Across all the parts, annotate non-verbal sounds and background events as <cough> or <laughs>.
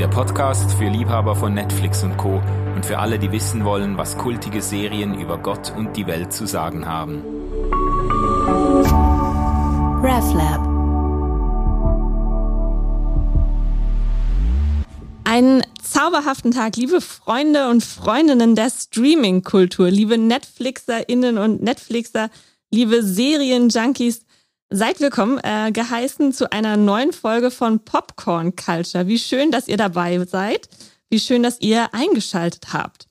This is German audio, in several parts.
der Podcast für Liebhaber von Netflix und Co. und für alle, die wissen wollen, was kultige Serien über Gott und die Welt zu sagen haben. RefLab. Einen zauberhaften Tag, liebe Freunde und Freundinnen der Streaming-Kultur, liebe NetflixerInnen und Netflixer, liebe Serien-Junkies. Seid willkommen, äh, geheißen zu einer neuen Folge von Popcorn Culture. Wie schön, dass ihr dabei seid. Wie schön, dass ihr eingeschaltet habt.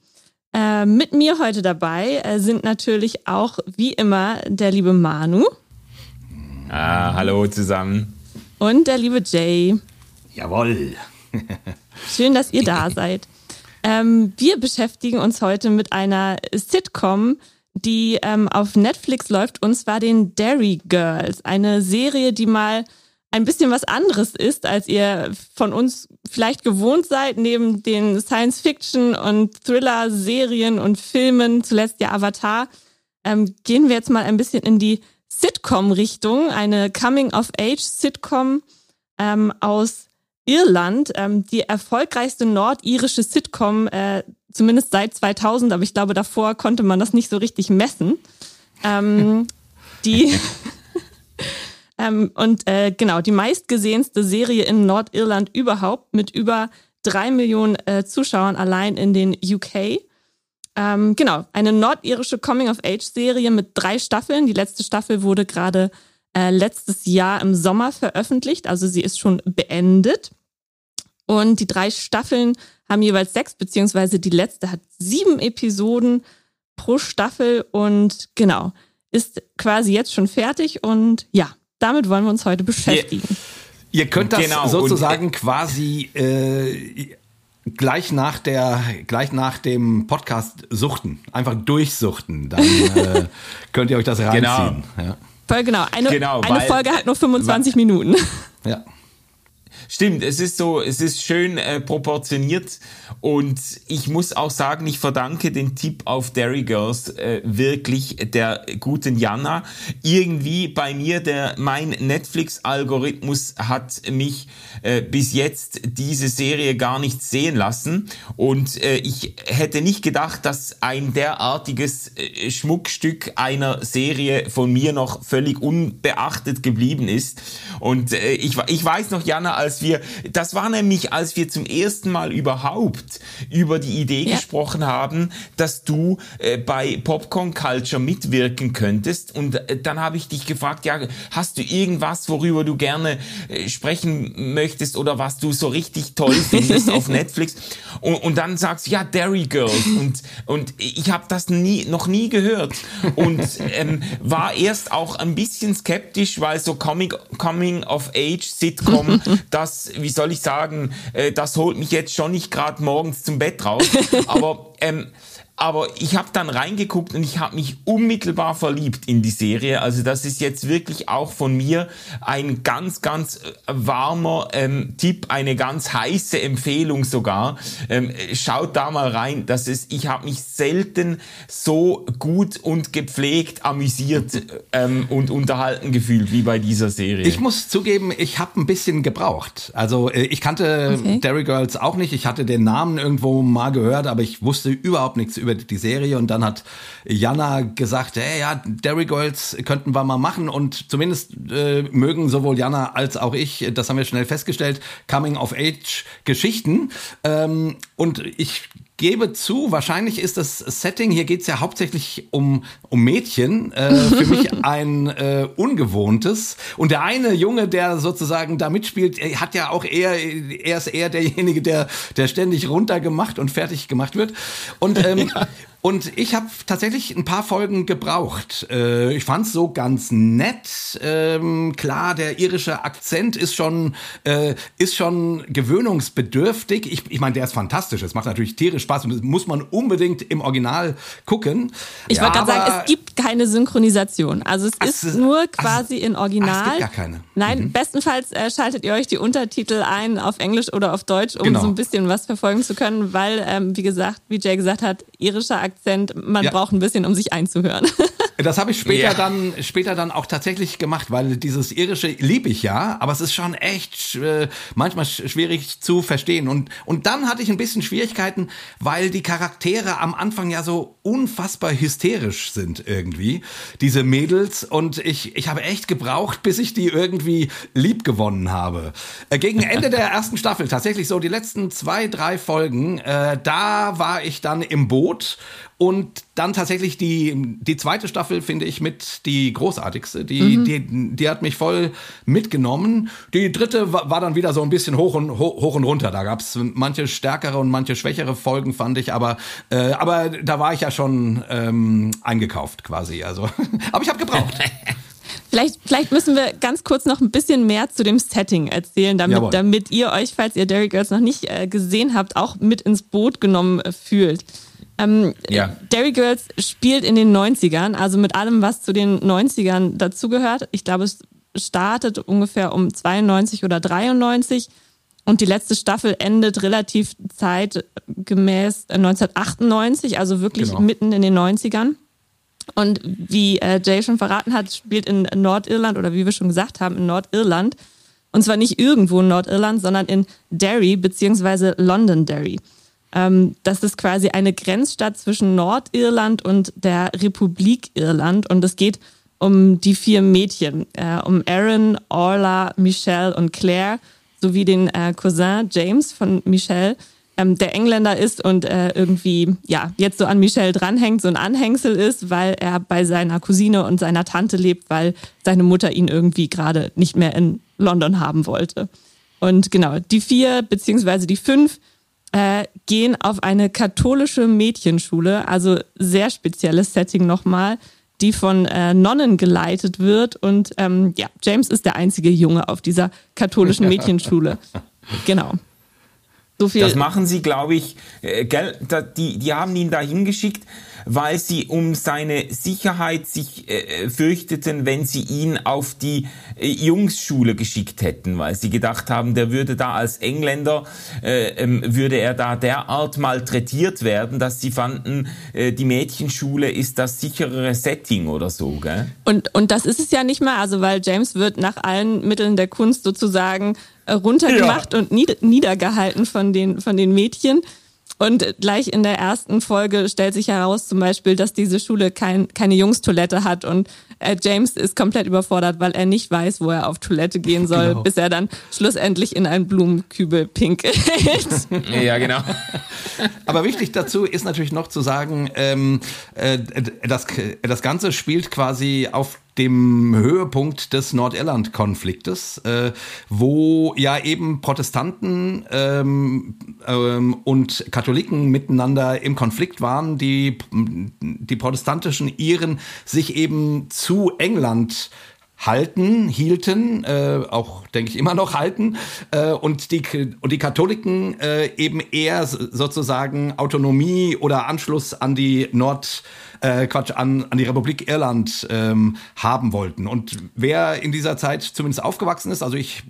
Äh, mit mir heute dabei äh, sind natürlich auch wie immer der liebe Manu. Ah, hallo zusammen. Und der liebe Jay. Jawoll. <laughs> Schön, dass ihr da seid. Ähm, wir beschäftigen uns heute mit einer Sitcom, die ähm, auf Netflix läuft, und zwar den Dairy Girls. Eine Serie, die mal ein bisschen was anderes ist, als ihr von uns vielleicht gewohnt seid, neben den Science-Fiction- und Thriller-Serien und Filmen, zuletzt ja Avatar, ähm, gehen wir jetzt mal ein bisschen in die Sitcom-Richtung. Eine Coming-of-Age-Sitcom ähm, aus Irland, ähm, die erfolgreichste nordirische Sitcom, äh, zumindest seit 2000, aber ich glaube, davor konnte man das nicht so richtig messen. Ähm, <laughs> die <laughs> ähm, und äh, genau, die meistgesehenste Serie in Nordirland überhaupt mit über drei Millionen äh, Zuschauern allein in den UK. Ähm, genau, eine nordirische Coming-of-Age-Serie mit drei Staffeln. Die letzte Staffel wurde gerade äh, letztes Jahr im Sommer veröffentlicht, also sie ist schon beendet. Und die drei Staffeln haben jeweils sechs, beziehungsweise die letzte hat sieben Episoden pro Staffel und genau, ist quasi jetzt schon fertig und ja, damit wollen wir uns heute beschäftigen. Ihr, ihr könnt das Genau, sozusagen und- quasi äh, gleich nach der gleich nach dem Podcast suchten, einfach durchsuchten, dann äh, <laughs> könnt ihr euch das reinziehen. Ja. Voll genau, eine, Genau, eine weil- Folge hat nur 25 Minuten. ja. Stimmt, es ist so, es ist schön äh, proportioniert. Und ich muss auch sagen, ich verdanke den Tipp auf Dairy Girls äh, wirklich der guten Jana. Irgendwie bei mir der mein Netflix-Algorithmus hat mich äh, bis jetzt diese Serie gar nicht sehen lassen. Und äh, ich hätte nicht gedacht, dass ein derartiges äh, Schmuckstück einer Serie von mir noch völlig unbeachtet geblieben ist. Und äh, ich, ich weiß noch, Jana, als wir, das war nämlich, als wir zum ersten Mal überhaupt über die Idee Ja. gesprochen haben, dass du äh, bei Popcorn Culture mitwirken könntest. Und äh, dann habe ich dich gefragt, ja, hast du irgendwas, worüber du gerne äh, sprechen möchtest oder was du so richtig toll <laughs> findest auf Netflix? Und, und dann sagst du, ja, Dairy Girls. Und, und ich habe das nie, noch nie gehört. Und <laughs> ähm, war erst auch ein bisschen skeptisch, weil so Coming, Coming of Age Sitcom, <laughs> das, wie soll ich sagen, äh, das holt mich jetzt schon nicht gerade morgens zum Bett raus. Aber ähm, aber ich habe dann reingeguckt und ich habe mich unmittelbar verliebt in die Serie. Also das ist jetzt wirklich auch von mir ein ganz, ganz äh, warmer ähm, Tipp, eine ganz heiße Empfehlung sogar. Ähm, schaut da mal rein. Das ist, ich habe mich selten so gut und gepflegt amüsiert ähm, und unterhalten gefühlt wie bei dieser Serie. Ich muss zugeben, ich habe ein bisschen gebraucht. Also äh, ich kannte Okay. Dairy Girls auch nicht. Ich hatte den Namen irgendwo mal gehört, aber ich wusste überhaupt nichts über die Serie. Und dann hat Jana gesagt, hey, ja, Dairy Girls könnten wir mal machen. Und zumindest äh, mögen sowohl Jana als auch ich, das haben wir schnell festgestellt, Coming-of-Age-Geschichten. Ähm, und ich gebe zu, wahrscheinlich ist das Setting, hier geht's ja hauptsächlich um, um Mädchen, äh, für mich <laughs> ein äh, ungewohntes. Und der eine Junge, der sozusagen da mitspielt, er hat ja auch eher, er ist eher derjenige, der, der ständig runtergemacht und fertig gemacht wird. Und ähm, <laughs> Und ich habe tatsächlich ein paar Folgen gebraucht. Äh, ich fand's so ganz nett. Ähm, klar, der irische Akzent ist schon äh, ist schon gewöhnungsbedürftig. Ich, ich meine, der ist fantastisch. Es macht natürlich tierisch Spaß und das muss man unbedingt im Original gucken. Ich wollte gerade sagen, es gibt keine Synchronisation. Also es Ach, ist es- nur ach, quasi in Original. ah, es gibt gar keine. Nein, bestenfalls äh, schaltet ihr euch die Untertitel ein auf Englisch oder auf Deutsch, um Genau. so ein bisschen was verfolgen zu können, weil, ähm, wie gesagt, wie Jay gesagt hat, irischer Akzent, man Ja. braucht ein bisschen, um sich einzuhören. <laughs> Das habe ich später ja. dann später dann auch tatsächlich gemacht, weil dieses irische liebe ich ja, aber es ist schon echt äh, manchmal schwierig zu verstehen und und dann hatte ich ein bisschen Schwierigkeiten, weil die Charaktere am Anfang ja so unfassbar hysterisch sind irgendwie, diese Mädels und ich ich habe echt gebraucht, bis ich die irgendwie lieb gewonnen habe. Äh, gegen Ende der ersten Staffel tatsächlich so die letzten zwei drei Folgen, äh, da war ich dann im Boot und dann tatsächlich die, die zweite Staffel finde ich mit die großartigste. Die, mhm. die, die hat mich voll mitgenommen. Die dritte war, war dann wieder so ein bisschen hoch und, hoch, hoch und runter. Da gab es manche stärkere und manche schwächere Folgen, fand ich. Aber, äh, aber da war ich ja schon ähm, eingekauft quasi. Also, <laughs> aber ich habe gebraucht. <laughs> Vielleicht, vielleicht müssen wir ganz kurz noch ein bisschen mehr zu dem Setting erzählen, damit, damit ihr euch, falls ihr Derry Girls noch nicht äh, gesehen habt, auch mit ins Boot genommen äh, fühlt. Ähm, ja. Derry Girls spielt in den 90ern, also mit allem, was zu den 90ern dazugehört. Ich glaube, es startet ungefähr um 92 oder 93 und die letzte Staffel endet relativ zeitgemäß 1998, äh, also wirklich genau. mitten in den 90ern. Und wie äh, Jay schon verraten hat, spielt in Nordirland oder wie wir schon gesagt haben, in Nordirland. Und zwar nicht irgendwo in Nordirland, sondern in Derry beziehungsweise Londonderry. Ähm, das ist quasi eine Grenzstadt zwischen Nordirland und der Republik Irland. Und es geht um die vier Mädchen, äh, um Aaron, Orla, Michelle und Claire, sowie den äh, Cousin James von Michelle, ähm, der Engländer ist und äh, irgendwie ja jetzt so an Michelle dranhängt, so ein Anhängsel ist, weil er bei seiner Cousine und seiner Tante lebt, weil seine Mutter ihn irgendwie gerade nicht mehr in London haben wollte. Und genau, die vier beziehungsweise die fünf äh, gehen auf eine katholische Mädchenschule, also sehr spezielles Setting nochmal, die von äh, Nonnen geleitet wird. Und ähm, ja, James ist der einzige Junge auf dieser katholischen <laughs> Mädchenschule. genau. So viel. Das machen sie, glaube ich, äh, gell, die, die haben ihn da hingeschickt weil sie um seine Sicherheit sich äh, fürchteten, wenn sie ihn auf die äh, Jungsschule geschickt hätten, weil sie gedacht haben, der würde da als Engländer, äh, ähm, würde er da derart malträtiert werden, dass sie fanden, äh, die Mädchenschule ist das sicherere Setting oder so. Gell? Und, und das ist es ja nicht mal, also weil James wird nach allen Mitteln der Kunst sozusagen äh, runtergemacht ja. und niedergehalten von den, von den Mädchen. Und gleich in der ersten Folge stellt sich heraus zum Beispiel, dass diese Schule kein, keine Jungstoilette hat und äh, James ist komplett überfordert, weil er nicht weiß, wo er auf Toilette gehen <laughs> soll, genau. bis er dann schlussendlich in einen Blumenkübel pinkelt. <laughs> ja, genau. <laughs> Aber wichtig dazu ist natürlich noch zu sagen, ähm, äh, das, das Ganze spielt quasi auf dem Höhepunkt des Nordirland-Konfliktes, äh, wo ja eben Protestanten ähm, ähm, und Katholiken miteinander im Konflikt waren, die die protestantischen Iren sich eben zu England halten, hielten, äh, auch denke ich immer noch halten, äh, und die und die Katholiken äh, eben eher sozusagen Autonomie oder Anschluss an die Nord äh, Quatsch, an, an die Republik Irland ähm, haben wollten. Und wer in dieser Zeit zumindest aufgewachsen ist, also ich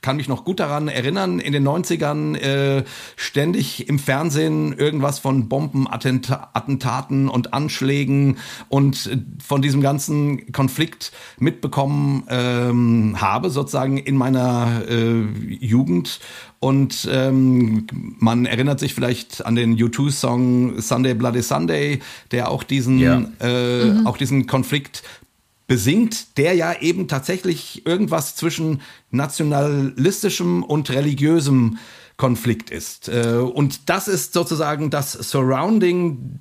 kann mich noch gut daran erinnern, in den 90ern äh, ständig im Fernsehen irgendwas von Bombenattentaten und Anschlägen und äh, von diesem ganzen Konflikt mitbekommen ähm, habe, sozusagen in meiner äh, Jugend. Und ähm, man erinnert sich vielleicht an den U2-Song Sunday Bloody Sunday, der auch diesen, ja. äh, mhm. auch diesen Konflikt besingt, der ja eben tatsächlich irgendwas zwischen nationalistischem und religiösem Konflikt ist. Äh, und das ist sozusagen das Surrounding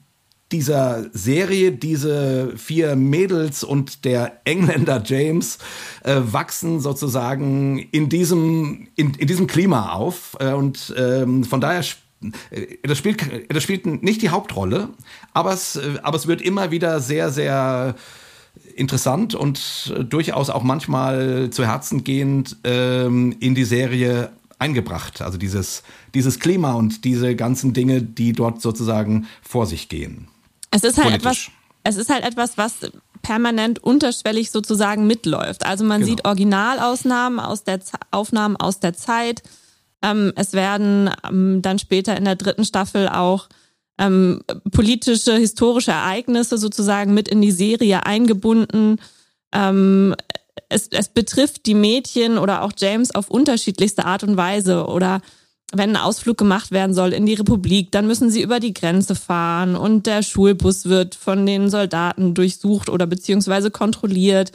dieser Serie, diese vier Mädels und der Engländer James äh, wachsen sozusagen in diesem, in, in diesem Klima auf. Äh, und ähm, von daher äh, das spielt, das spielt nicht die Hauptrolle, aber es, äh, aber es wird immer wieder sehr, sehr interessant und äh, durchaus auch manchmal zu Herzen gehend ähm, in die Serie eingebracht. Also dieses, dieses Klima und diese ganzen Dinge, die dort sozusagen vor sich gehen. Es ist halt Politisch. etwas, es ist halt etwas, was permanent unterschwellig sozusagen mitläuft. Also man genau. sieht Originalausnahmen aus der Z Aufnahmen aus der Zeit. Ähm, es werden ähm, dann später in der dritten Staffel auch ähm, politische, historische Ereignisse sozusagen mit in die Serie eingebunden. Ähm, es, es betrifft die Mädchen oder auch James auf unterschiedlichste Art und Weise oder wenn ein Ausflug gemacht werden soll in die Republik, dann müssen sie über die Grenze fahren und der Schulbus wird von den Soldaten durchsucht oder beziehungsweise kontrolliert.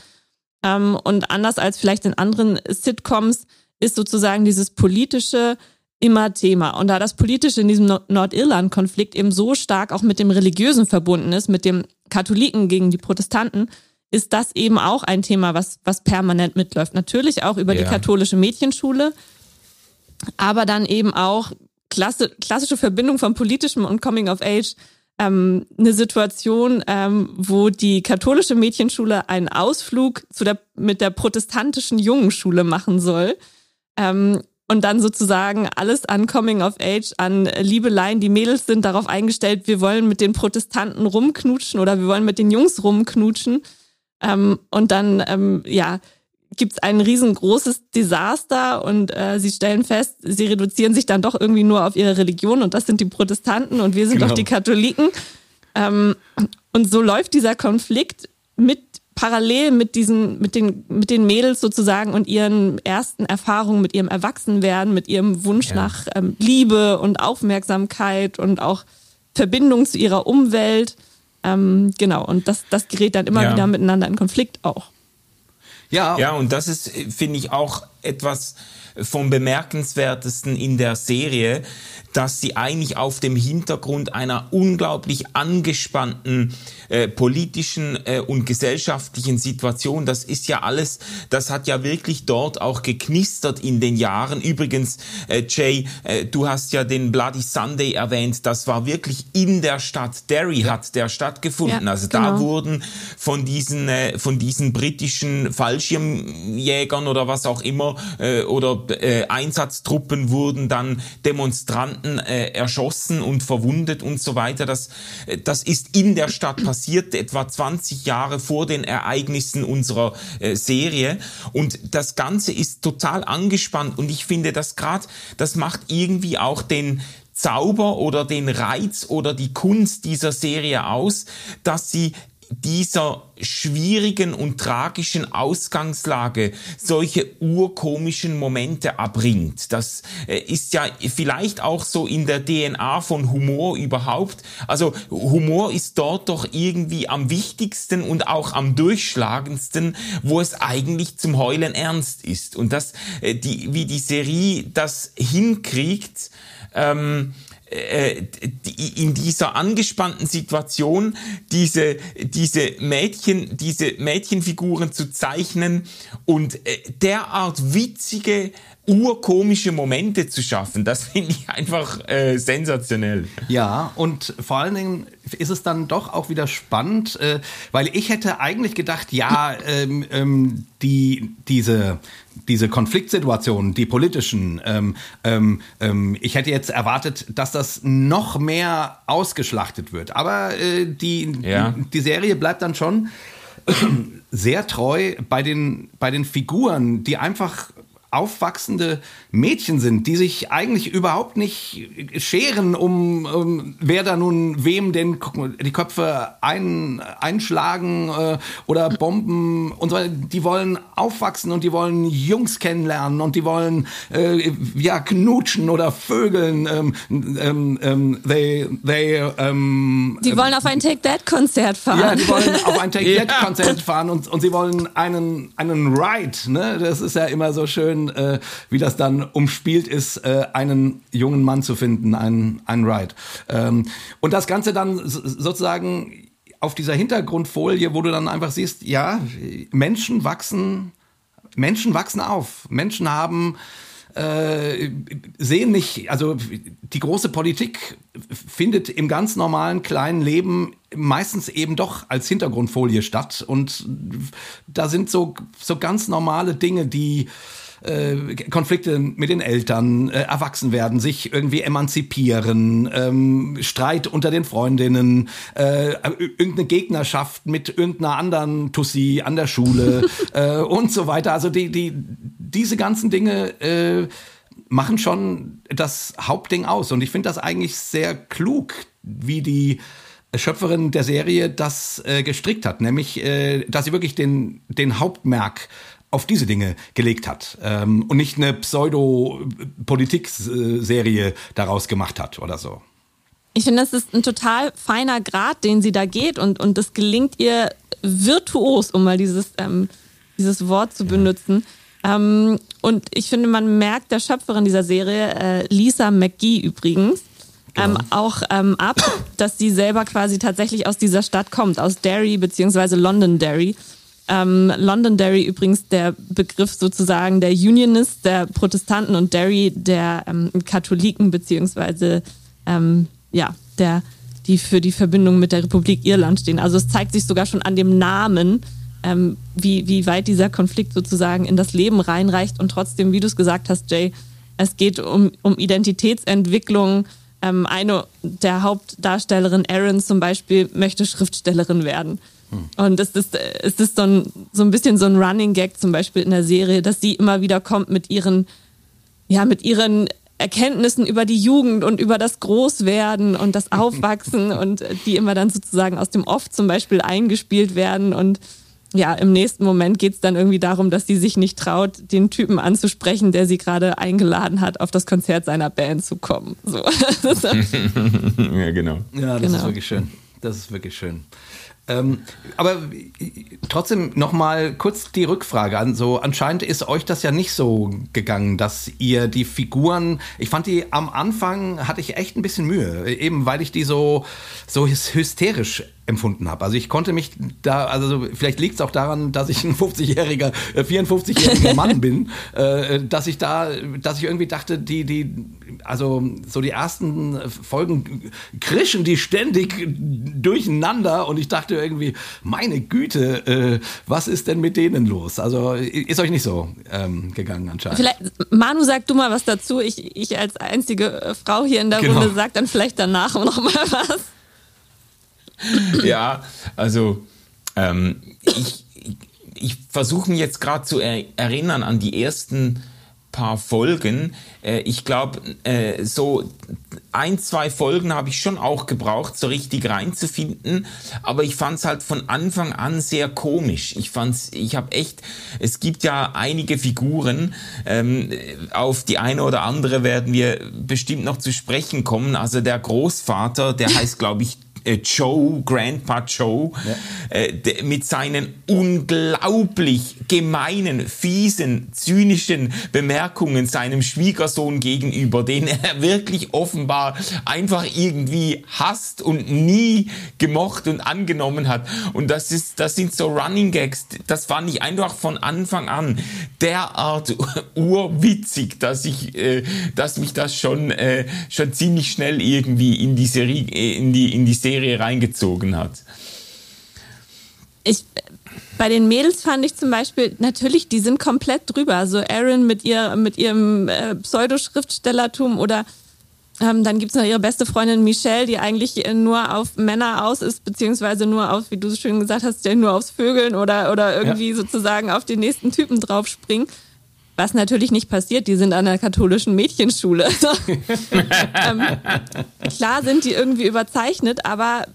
Ähm, und anders als vielleicht in anderen Sitcoms ist sozusagen dieses politische immer Thema. Und da das politische in diesem Nordirland-Konflikt eben so stark auch mit dem religiösen verbunden ist, mit dem Katholiken gegen die Protestanten, ist das eben auch ein Thema, was, was permanent mitläuft. Natürlich auch über ja. die katholische Mädchenschule, aber dann eben auch klasse, klassische Verbindung von politischem und Coming of Age. Ähm, eine Situation, ähm, wo die katholische Mädchenschule einen Ausflug zu der, mit der protestantischen Jungenschule machen soll. Ähm, und dann sozusagen alles an Coming of Age, an Liebeleien. Die Mädels sind darauf eingestellt, wir wollen mit den Protestanten rumknutschen oder wir wollen mit den Jungs rumknutschen. Ähm, und dann, ähm, ja, gibt es ein riesengroßes Desaster und äh, sie stellen fest, sie reduzieren sich dann doch irgendwie nur auf ihre Religion und das sind die Protestanten und wir sind genau. doch die Katholiken. Ähm, und so läuft dieser Konflikt mit parallel mit diesen, mit den, mit den Mädels sozusagen und ihren ersten Erfahrungen mit ihrem Erwachsenwerden, mit ihrem Wunsch ja. nach ähm, Liebe und Aufmerksamkeit und auch Verbindung zu ihrer Umwelt. Ähm, genau, und das, das gerät dann immer ja. wieder miteinander in Konflikt auch. Ja. Ja, und das ist, finde ich, auch etwas vom Bemerkenswertesten in der Serie, dass sie eigentlich auf dem Hintergrund einer unglaublich angespannten äh, politischen äh, und gesellschaftlichen Situation, das ist ja alles, das hat ja wirklich dort auch geknistert in den Jahren. Übrigens, äh, Jay, äh, du hast ja den Bloody Sunday erwähnt, das war wirklich in der Stadt Derry ja. hat der stattgefunden. Ja, also genau. da wurden von diesen, äh, von diesen britischen Fallschirmjägern oder was auch immer äh, oder äh, Einsatztruppen wurden dann Demonstranten äh, erschossen und verwundet und so weiter. Das, äh, das ist in der Stadt passiert, etwa 20 Jahre vor den Ereignissen unserer äh, Serie. Und das Ganze ist total angespannt und ich finde das gerade, das macht irgendwie auch den, Zauber oder den Reiz oder die Kunst dieser Serie aus, dass sie dieser schwierigen und tragischen Ausgangslage solche urkomischen Momente erbringt. Das äh, ist ja vielleicht auch so in der DNA von Humor überhaupt. Also Humor ist dort doch irgendwie am wichtigsten und auch am durchschlagendsten, wo es eigentlich zum Heulen ernst ist. Und das, äh, die, wie die Serie das hinkriegt, ähm, äh, in dieser angespannten Situation diese, diese Mädchen, diese Mädchenfiguren zu zeichnen und äh, derart witzige urkomische Momente zu schaffen, das finde ich einfach äh, sensationell. Ja, und vor allen Dingen ist es dann doch auch wieder spannend, äh, weil ich hätte eigentlich gedacht, ja, <laughs> ähm, ähm, die, diese, diese Konfliktsituationen, die politischen, ähm, ähm, ähm, ich hätte jetzt erwartet, dass das noch mehr ausgeschlachtet wird. Aber äh, die, ja. die Serie bleibt dann schon sehr treu bei den, bei den Figuren, die einfach aufwachsende Mädchen sind, die sich eigentlich überhaupt nicht scheren, um, um wer da nun wem den die Köpfe ein, einschlagen äh, oder bomben und so. Die wollen aufwachsen und die wollen Jungs kennenlernen und die wollen äh, ja knutschen oder vögeln. Ähm, ähm, ähm, they, they, ähm, die wollen auf ein Take That Konzert fahren. Ja, die wollen auf ein Take <laughs> That Konzert fahren und, und sie wollen einen einen Ride. Ne, das ist ja immer so schön äh, wie das dann umspielt ist, äh, einen jungen Mann zu finden, einen, einen Ride. Ähm, und das Ganze dann sozusagen auf dieser Hintergrundfolie, wo du dann einfach siehst, ja, Menschen wachsen, Menschen wachsen auf. Menschen haben äh, sehen nicht, also die große Politik findet im ganz normalen kleinen Leben meistens eben doch als Hintergrundfolie statt und da sind so so ganz normale Dinge, die äh, Konflikte mit den Eltern, äh, erwachsen werden, sich irgendwie emanzipieren, ähm, Streit unter den Freundinnen, äh, irgendeine Gegnerschaft mit irgendeiner anderen Tussi an der Schule <laughs> äh, und so weiter. Also die, die, diese ganzen Dinge äh, machen schon das Hauptding aus. Und ich finde das eigentlich sehr klug, wie die Schöpferin der Serie das äh, gestrickt hat, nämlich, äh, dass sie wirklich den, den Hauptmerk auf diese Dinge gelegt hat ähm, und nicht eine Pseudo-Politik-Serie daraus gemacht hat oder so. Ich finde, das ist ein total feiner Grad, den sie da geht und, und das gelingt ihr virtuos, um mal dieses, ähm, dieses Wort zu benutzen. Ähm, und ich finde, man merkt der Schöpferin dieser Serie, äh, Lisa McGee übrigens, ähm, genau. auch ähm, ab, dass sie selber quasi tatsächlich aus dieser Stadt kommt, aus Derry beziehungsweise Londonderry. Ähm, Londonderry übrigens der Begriff sozusagen der Unionists, der Protestanten und Derry der ähm, Katholiken beziehungsweise ähm, ja der die für die Verbindung mit der Republik Irland stehen. Also es zeigt sich sogar schon an dem Namen, ähm, wie, wie weit dieser Konflikt sozusagen in das Leben reinreicht. Und trotzdem, wie du es gesagt hast, Jay, es geht um, um Identitätsentwicklung, ähm, eine der Hauptdarstellerinnen, Erin zum Beispiel, möchte Schriftstellerin werden. Und es ist, es ist so ein, so ein bisschen so ein Running Gag zum Beispiel in der Serie, dass sie immer wieder kommt mit ihren, ja, mit ihren Erkenntnissen über die Jugend und über das Großwerden und das Aufwachsen <laughs> und die immer dann sozusagen aus dem Off zum Beispiel eingespielt werden und ja, im nächsten Moment geht es dann irgendwie darum, dass sie sich nicht traut, den Typen anzusprechen, der sie gerade eingeladen hat, auf das Konzert seiner Band zu kommen. So. <laughs> <laughs> ja, genau. Ja, das genau. ist wirklich schön. Das ist wirklich schön. Ähm, aber trotzdem noch mal kurz die Rückfrage an. So anscheinend ist euch das ja nicht so gegangen, dass ihr die Figuren. Ich fand die am Anfang hatte ich echt ein bisschen Mühe, eben weil ich die so so hysterisch empfunden habe. Also ich konnte mich da, also vielleicht liegt es auch daran, dass ich ein 50-jähriger, äh, 54-jähriger Mann <laughs> bin, äh, dass ich da, dass ich irgendwie dachte, die, die, also so die ersten Folgen krischen die ständig durcheinander und ich dachte irgendwie, meine Güte, äh, was ist denn mit denen los? Also ist euch nicht so ähm, gegangen anscheinend. Vielleicht, Manu, sag du mal was dazu. Ich, ich als einzige Frau hier in der genau. Runde sag dann vielleicht danach noch mal was. <laughs> ja, also ähm, ich, ich versuche mich jetzt gerade zu er erinnern an die ersten paar Folgen. Äh, ich glaube, äh, so ein, zwei Folgen habe ich schon auch gebraucht, so richtig reinzufinden. Aber ich fand es halt von Anfang an sehr komisch. Ich fand's, ich habe echt, es gibt ja einige Figuren, ähm, auf die eine oder andere werden wir bestimmt noch zu sprechen kommen. Also der Großvater, der heißt, glaube ich, äh, Joe, Grandpa Joe, ja. äh, mit seinen unglaublich gemeinen, fiesen, zynischen Bemerkungen seinem Schwiegersohn gegenüber, den <laughs> er wirklich offenbar einfach irgendwie hasst und nie gemocht und angenommen hat. Und das ist, das sind so Running Gags. Das fand ich einfach von Anfang an derart <laughs> urwitzig, dass ich, äh, dass mich das schon, äh, schon ziemlich schnell irgendwie in die Serie, in die, in die Serie Serie reingezogen hat. Ich, bei den Mädels fand ich zum Beispiel, natürlich, die sind komplett drüber. So Erin mit, ihr, mit ihrem äh, Pseudoschriftstellertum oder ähm, dann gibt es noch ihre beste Freundin Michelle, die eigentlich nur auf Männer aus ist, beziehungsweise nur auf, wie du so schön gesagt hast, nur aufs Vögeln oder, oder irgendwie ja. sozusagen auf den nächsten Typen draufspringen. Was natürlich nicht passiert, die sind an einer katholischen Mädchenschule. <laughs> ähm, klar sind die irgendwie überzeichnet, aber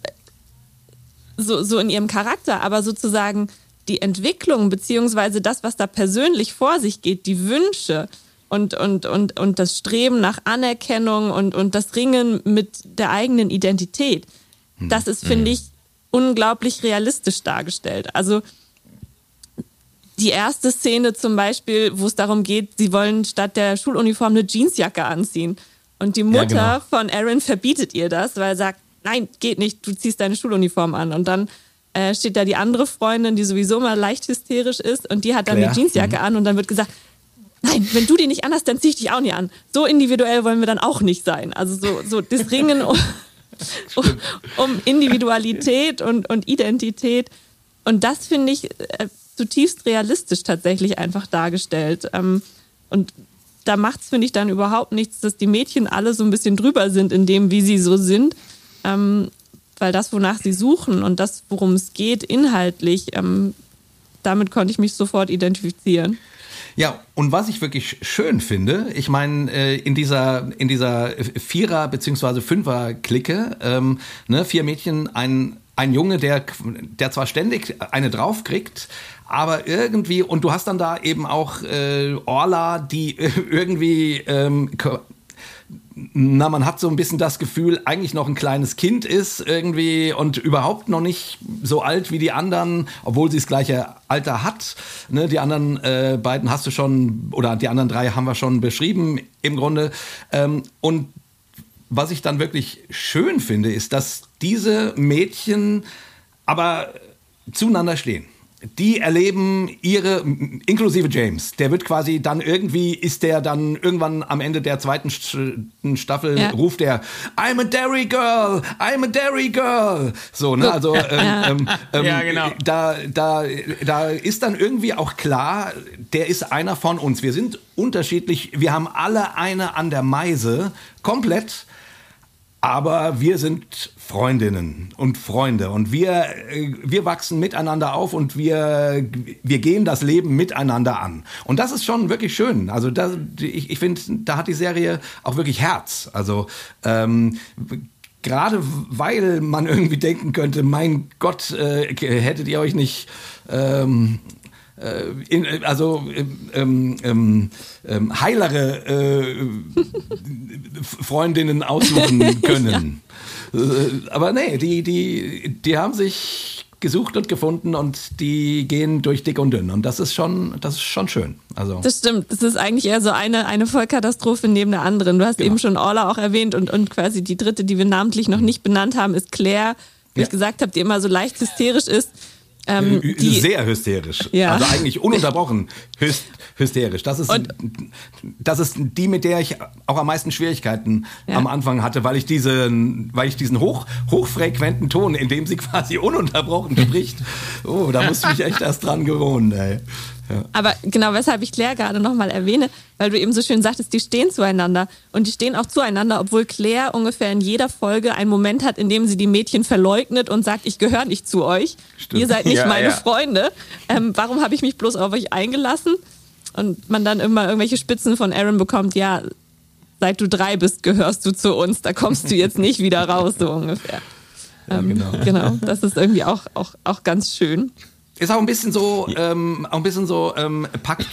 so, so in ihrem Charakter, aber sozusagen die Entwicklung beziehungsweise das, was da persönlich vor sich geht, die Wünsche und, und, und, und das Streben nach Anerkennung und, und das Ringen mit der eigenen Identität, hm. das ist, finde hm. ich, unglaublich realistisch dargestellt. Also die erste Szene zum Beispiel, wo es darum geht, sie wollen statt der Schuluniform eine Jeansjacke anziehen. Und die Mutter ja, genau. von Aaron verbietet ihr das, weil er sagt, nein, geht nicht, du ziehst deine Schuluniform an. Und dann äh, steht da die andere Freundin, die sowieso mal leicht hysterisch ist und die hat dann Claire. eine Jeansjacke mhm. an und dann wird gesagt, nein, wenn du die nicht anhast, dann zieh ich dich auch nicht an. So individuell wollen wir dann auch nicht sein. Also so, so das Ringen um, <laughs> um, um Individualität und, und Identität. Und das finde ich, äh, zutiefst realistisch tatsächlich einfach dargestellt. Ähm, und da macht es, finde ich, dann überhaupt nichts, dass die Mädchen alle so ein bisschen drüber sind in dem, wie sie so sind. Ähm, weil das, wonach sie suchen und das, worum es geht, inhaltlich, ähm, damit konnte ich mich sofort identifizieren. Ja, und was ich wirklich schön finde, ich meine, äh, in dieser, in dieser Vierer- bzw. Fünfer-Clique, ähm, ne, vier Mädchen, ein, ein Junge, der, der zwar ständig eine draufkriegt, aber irgendwie, und du hast dann da eben auch äh, Orla, die <laughs> irgendwie ähm, na, man hat so ein bisschen das Gefühl, eigentlich noch ein kleines Kind ist irgendwie und überhaupt noch nicht so alt wie die anderen, obwohl sie das gleiche Alter hat. Ne, die anderen äh, beiden hast du schon, oder die anderen drei haben wir schon beschrieben im Grunde. Ähm, und was ich dann wirklich schön finde, ist, dass diese Mädchen aber zueinander stehen die erleben ihre, inklusive James, der wird quasi dann irgendwie, ist der dann irgendwann am Ende der zweiten Staffel, ja. ruft der, I'm a Dairy Girl, I'm a Dairy Girl. So, ne, also, ähm, ähm, ähm, ja, genau. da, da, da ist dann irgendwie auch klar, der ist einer von uns. Wir sind unterschiedlich, wir haben alle eine an der Meise, komplett. Aber wir sind Freundinnen und Freunde und wir, äh, wir wachsen miteinander auf und wir, wir gehen das Leben miteinander an. Und das ist schon wirklich schön. Also das, ich, ich finde, da hat die Serie auch wirklich Herz. Also ähm, gerade weil man irgendwie denken könnte, mein Gott, äh, hättet ihr euch nicht ähm, äh, in, also ähm, ähm, ähm, heilere äh, <laughs> Freundinnen aussuchen <laughs> können. Äh, aber nee, die, die, die haben sich gesucht und gefunden und die gehen durch dick und dünn und das ist schon das ist schon schön. Also Das stimmt, das ist eigentlich eher so eine eine Vollkatastrophe neben der anderen. Du hast genau. eben schon Orla auch erwähnt und und quasi die dritte, die wir namentlich noch nicht benannt haben, ist Claire, wie ja. ich gesagt habe, die immer so leicht hysterisch ist ähm, die, Sehr hysterisch. Ja. Also eigentlich ununterbrochen hyst, hysterisch. Das ist, und, das ist die, mit der ich auch am meisten Schwierigkeiten ja. am Anfang hatte, weil ich, diese, weil ich diesen hoch, hochfrequenten Ton, in dem sie quasi ununterbrochen spricht, oh, da musste ich mich echt erst dran gewohnen. Ey. Aber genau weshalb ich Claire gerade nochmal erwähne, weil du eben so schön sagtest, die stehen zueinander. Und die stehen auch zueinander, obwohl Claire ungefähr in jeder Folge einen Moment hat, in dem sie die Mädchen verleugnet und sagt, ich gehöre nicht zu euch. Stimmt. Ihr seid nicht ja, meine ja. Freunde. Ähm, warum habe ich mich bloß auf euch eingelassen? Und man dann immer irgendwelche Spitzen von Aaron bekommt, ja, seit du drei bist, gehörst du zu uns. Da kommst du jetzt nicht wieder raus, so ungefähr. Ja, ähm, genau. genau, das ist irgendwie auch, auch, auch ganz schön. Ist auch ein bisschen so, ähm, auch ein bisschen so, ähm, Pack,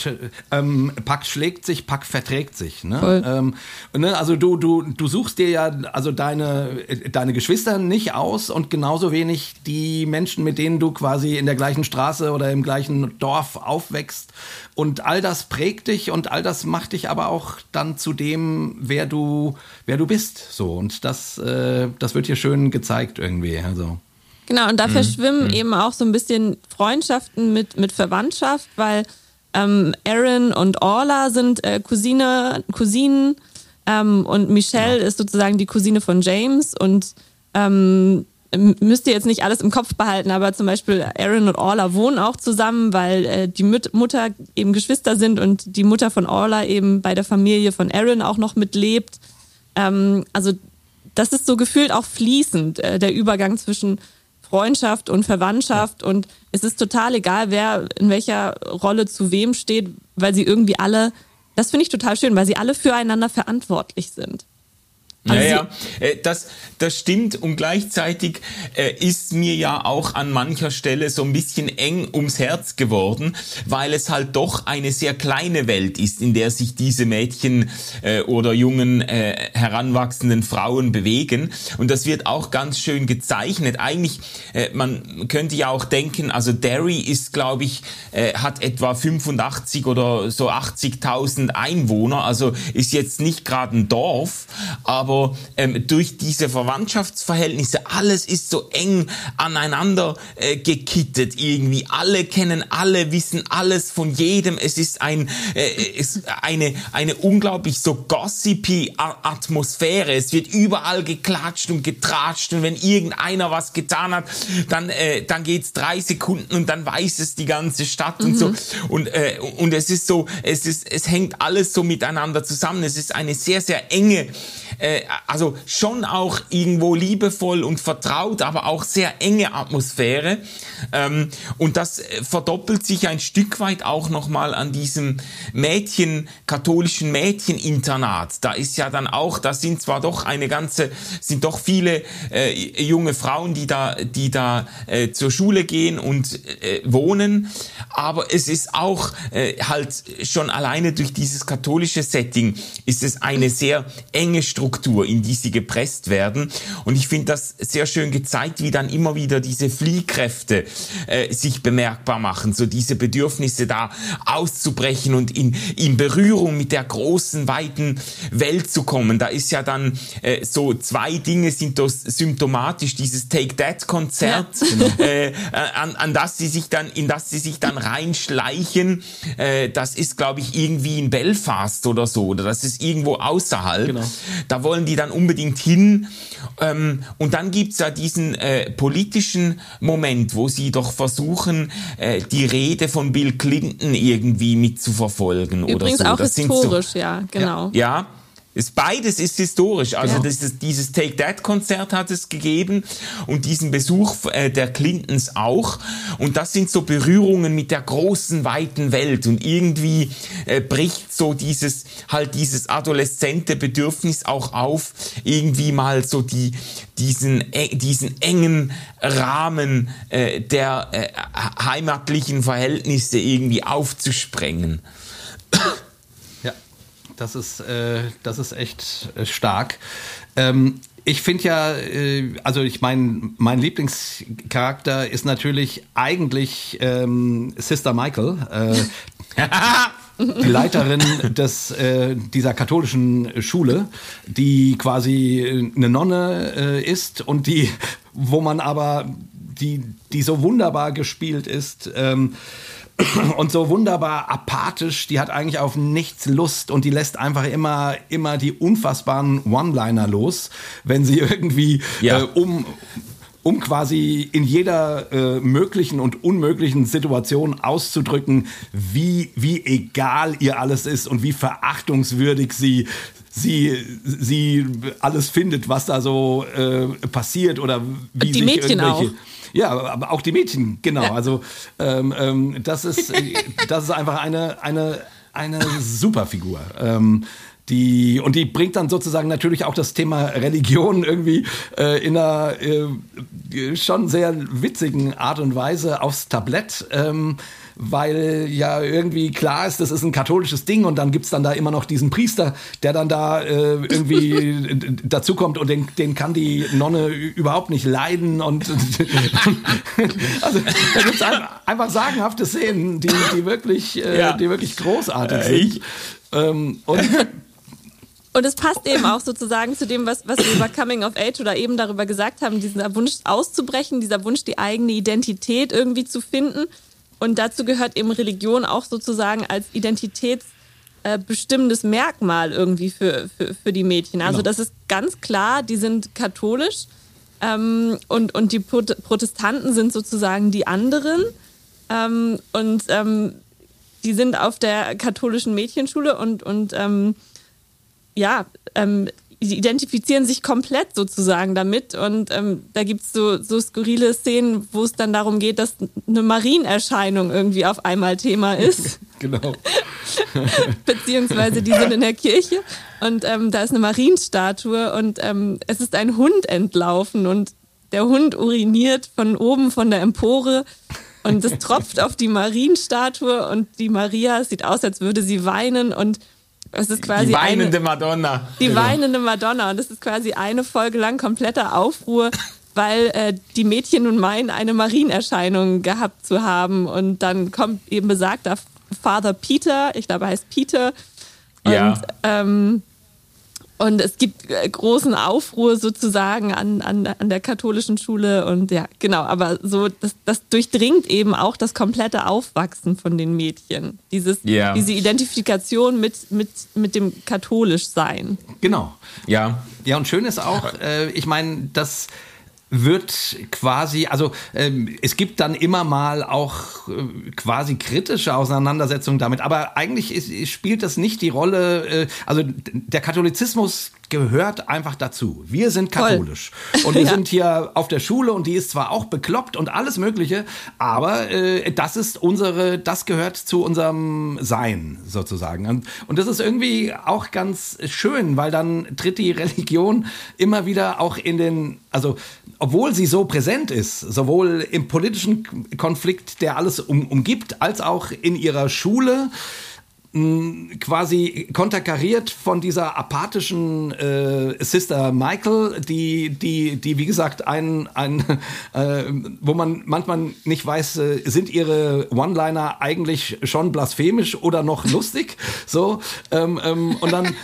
ähm, Pack schlägt sich, Pack verträgt sich. Ne? Ähm, ne? Also du, du, du suchst dir ja also deine, deine Geschwister nicht aus und genauso wenig die Menschen, mit denen du quasi in der gleichen Straße oder im gleichen Dorf aufwächst. Und all das prägt dich und all das macht dich aber auch dann zu dem, wer du, wer du bist. So und das, äh, das wird hier schön gezeigt irgendwie. Also. Genau, und da mhm. verschwimmen mhm. eben auch so ein bisschen Freundschaften mit, mit Verwandtschaft, weil ähm, Aaron und Orla sind äh, Cousine, Cousinen ähm, und Michelle ja. ist sozusagen die Cousine von James und ähm, müsst ihr jetzt nicht alles im Kopf behalten, aber zum Beispiel Aaron und Orla wohnen auch zusammen, weil äh, die Müt Mutter eben Geschwister sind und die Mutter von Orla eben bei der Familie von Aaron auch noch mitlebt. Ähm, also das ist so gefühlt auch fließend, äh, der Übergang zwischen Freundschaft und Verwandtschaft und es ist total egal, wer in welcher Rolle zu wem steht, weil sie irgendwie alle, das finde ich total schön, weil sie alle füreinander verantwortlich sind. Also ja, ja, äh, das, das stimmt. Und gleichzeitig äh, ist mir ja auch an mancher Stelle so ein bisschen eng ums Herz geworden, weil es halt doch eine sehr kleine Welt ist, in der sich diese Mädchen äh, oder jungen heranwachsenden Frauen bewegen. Und das wird auch ganz schön gezeichnet. Eigentlich, man könnte ja auch denken, also Derry ist, glaube ich, hat etwa 85 oder so 80.000 Einwohner, also ist jetzt nicht gerade ein Dorf, aber ähm, durch diese Verwandtschaftsverhältnisse, alles ist so eng aneinander äh, gekittet irgendwie. Alle kennen alle, wissen alles von jedem. Es ist ein, äh, ist eine, eine unglaublich so gossipy Atmosphäre. Es wird überall geklatscht und getratscht und wenn irgendeiner was getan hat, dann, äh, dann geht's drei Sekunden und dann weiß es die ganze Stadt mhm. und so. Mhm. Und, äh, und es ist so, es ist, es hängt alles so miteinander zusammen. Es ist eine sehr, sehr enge äh, also schon auch irgendwo liebevoll und vertraut, aber auch sehr enge Atmosphäre. Ähm, und das äh, verdoppelt sich ein Stück weit auch nochmal an diesem Mädchen, katholischen Mädcheninternat. Da ist ja dann auch, da sind zwar doch eine ganze, sind doch viele äh, junge Frauen, die da, die da äh, zur Schule gehen und äh, wohnen, aber es ist auch äh, halt schon alleine durch dieses katholische Setting ist es eine sehr enge Struktur, in die sie gepresst werden. Und ich finde das sehr schön gezeigt, wie dann immer wieder diese Fliehkräfte äh, sich bemerkbar machen, so diese Bedürfnisse da auszubrechen und in, in Berührung mit der großen, weiten Welt zu kommen. Da ist ja dann äh, so zwei Dinge sind das symptomatisch, dieses Take That Konzert, ja, genau. äh, an, an das sie sich dann, in das sie sich dann reinschleichen. Äh, das ist, glaube ich, irgendwie in Belfast oder so, oder das ist irgendwo außerhalb. Genau. Da wollen die dann unbedingt hin. Ähm, und dann gibt's ja diesen äh, politischen Moment, wo sie doch versuchen, äh, die Rede von Bill Clinton irgendwie mitzuverfolgen Übrigens oder so. auch das historisch, so, ja, genau. Ja, ja ist, beides ist historisch. Also ja. das ist, dieses Take That Konzert hat es gegeben und diesen Besuch äh, der Clintons auch. Und das sind so Berührungen mit der großen, weiten Welt. Und irgendwie äh, bricht so dieses, halt dieses adoleszente Bedürfnis auch auf, irgendwie mal so die, diesen, äh, diesen engen Rahmen äh, der äh, heimatlichen Verhältnisse irgendwie aufzusprengen. Das ist, äh, das ist echt äh, stark. Ähm, ich finde ja, äh, also ich meine, mein Lieblingscharakter ist natürlich eigentlich ähm, Sister Michael. Äh, <laughs> die Leiterin des, äh, dieser katholischen Schule, die quasi eine Nonne äh, ist und die, wo man aber, die, die so wunderbar gespielt ist, ähm, und so wunderbar apathisch, die hat eigentlich auf nichts Lust und die lässt einfach immer, immer die unfassbaren One-Liner los, wenn sie irgendwie ja. äh, um, um quasi in jeder äh, möglichen und unmöglichen Situation auszudrücken, wie, wie egal ihr alles ist und wie verachtungswürdig sie sie, sie alles findet, was da so äh, passiert oder wie die sich Mädchen irgendwelche. Auch. Ja, aber auch die Mädchen, genau. Ja. Also ähm, ähm, das ist das ist einfach eine eine eine super Figur. Ähm, die, und die bringt dann sozusagen natürlich auch das Thema Religion irgendwie äh, in einer äh, schon sehr witzigen Art und Weise aufs Tablett. Ähm, weil ja irgendwie klar ist, das ist ein katholisches Ding und dann gibt's dann da immer noch diesen Priester, der dann da äh, irgendwie <laughs> dazukommt und den, den kann die Nonne überhaupt nicht leiden und <laughs> also da gibt's einfach sagenhafte Szenen, die, die wirklich, äh, ja. die wirklich großartig sind. Ähm, und <laughs> und es passt eben auch sozusagen zu dem, was, was wir über Coming of Age oder eben darüber gesagt haben, dieser Wunsch auszubrechen, dieser Wunsch, die eigene Identität irgendwie zu finden. Und dazu gehört eben Religion auch sozusagen als identitätsbestimmendes äh, Merkmal irgendwie für, für, für die Mädchen. Also genau. das ist ganz klar, die sind katholisch ähm, und, und die Protestanten sind sozusagen die anderen. Ähm, und ähm, die sind auf der katholischen Mädchenschule und, und ähm, ja, ähm, die identifizieren sich komplett sozusagen damit. Und ähm, da gibt's so, so skurrile Szenen, wo es dann darum geht, dass eine Marienerscheinung irgendwie auf einmal Thema ist. <laughs> genau. <laughs> Beziehungsweise die sind in der Kirche und ähm, da ist eine Marienstatue und ähm, es ist ein Hund entlaufen und der Hund uriniert von oben von der Empore und es tropft auf die Marienstatue und die Maria sieht aus, als würde sie weinen und es ist quasi die weinende eine, Madonna. Die genau. weinende Madonna. Und das ist quasi eine Folge lang kompletter Aufruhr, weil äh, die Mädchen nun meinen, eine Marienerscheinung gehabt zu haben. Und dann kommt eben besagter Father Peter, ich glaube, er heißt Peter. Und ja. ähm, und es gibt äh, großen Aufruhr sozusagen an, an, an der katholischen Schule. Und ja, genau, aber so, das, das durchdringt eben auch das komplette Aufwachsen von den Mädchen. Dieses, yeah. Diese Identifikation mit, mit, mit dem Katholischsein. Genau. Ja. Ja, und schön ist auch, äh, ich meine, dass wird quasi, also ähm, es gibt dann immer mal auch äh, quasi kritische Auseinandersetzungen damit, aber eigentlich ist, spielt das nicht die Rolle, äh, also der Katholizismus gehört einfach dazu. Wir sind katholisch Voll. und wir <laughs> ja. sind hier auf der Schule und die ist zwar auch bekloppt und alles Mögliche, aber äh, das ist unsere, das gehört zu unserem Sein sozusagen. Und, und das ist irgendwie auch ganz schön, weil dann tritt die Religion immer wieder auch in den, also obwohl sie so präsent ist, sowohl im politischen Konflikt, der alles um, umgibt, als auch in ihrer Schule quasi konterkariert von dieser apathischen äh, Sister Michael, die, die, die wie gesagt ein, ein <laughs> äh, wo man manchmal nicht weiß, äh, sind ihre One-Liner eigentlich schon blasphemisch oder noch lustig, so ähm, ähm, und dann,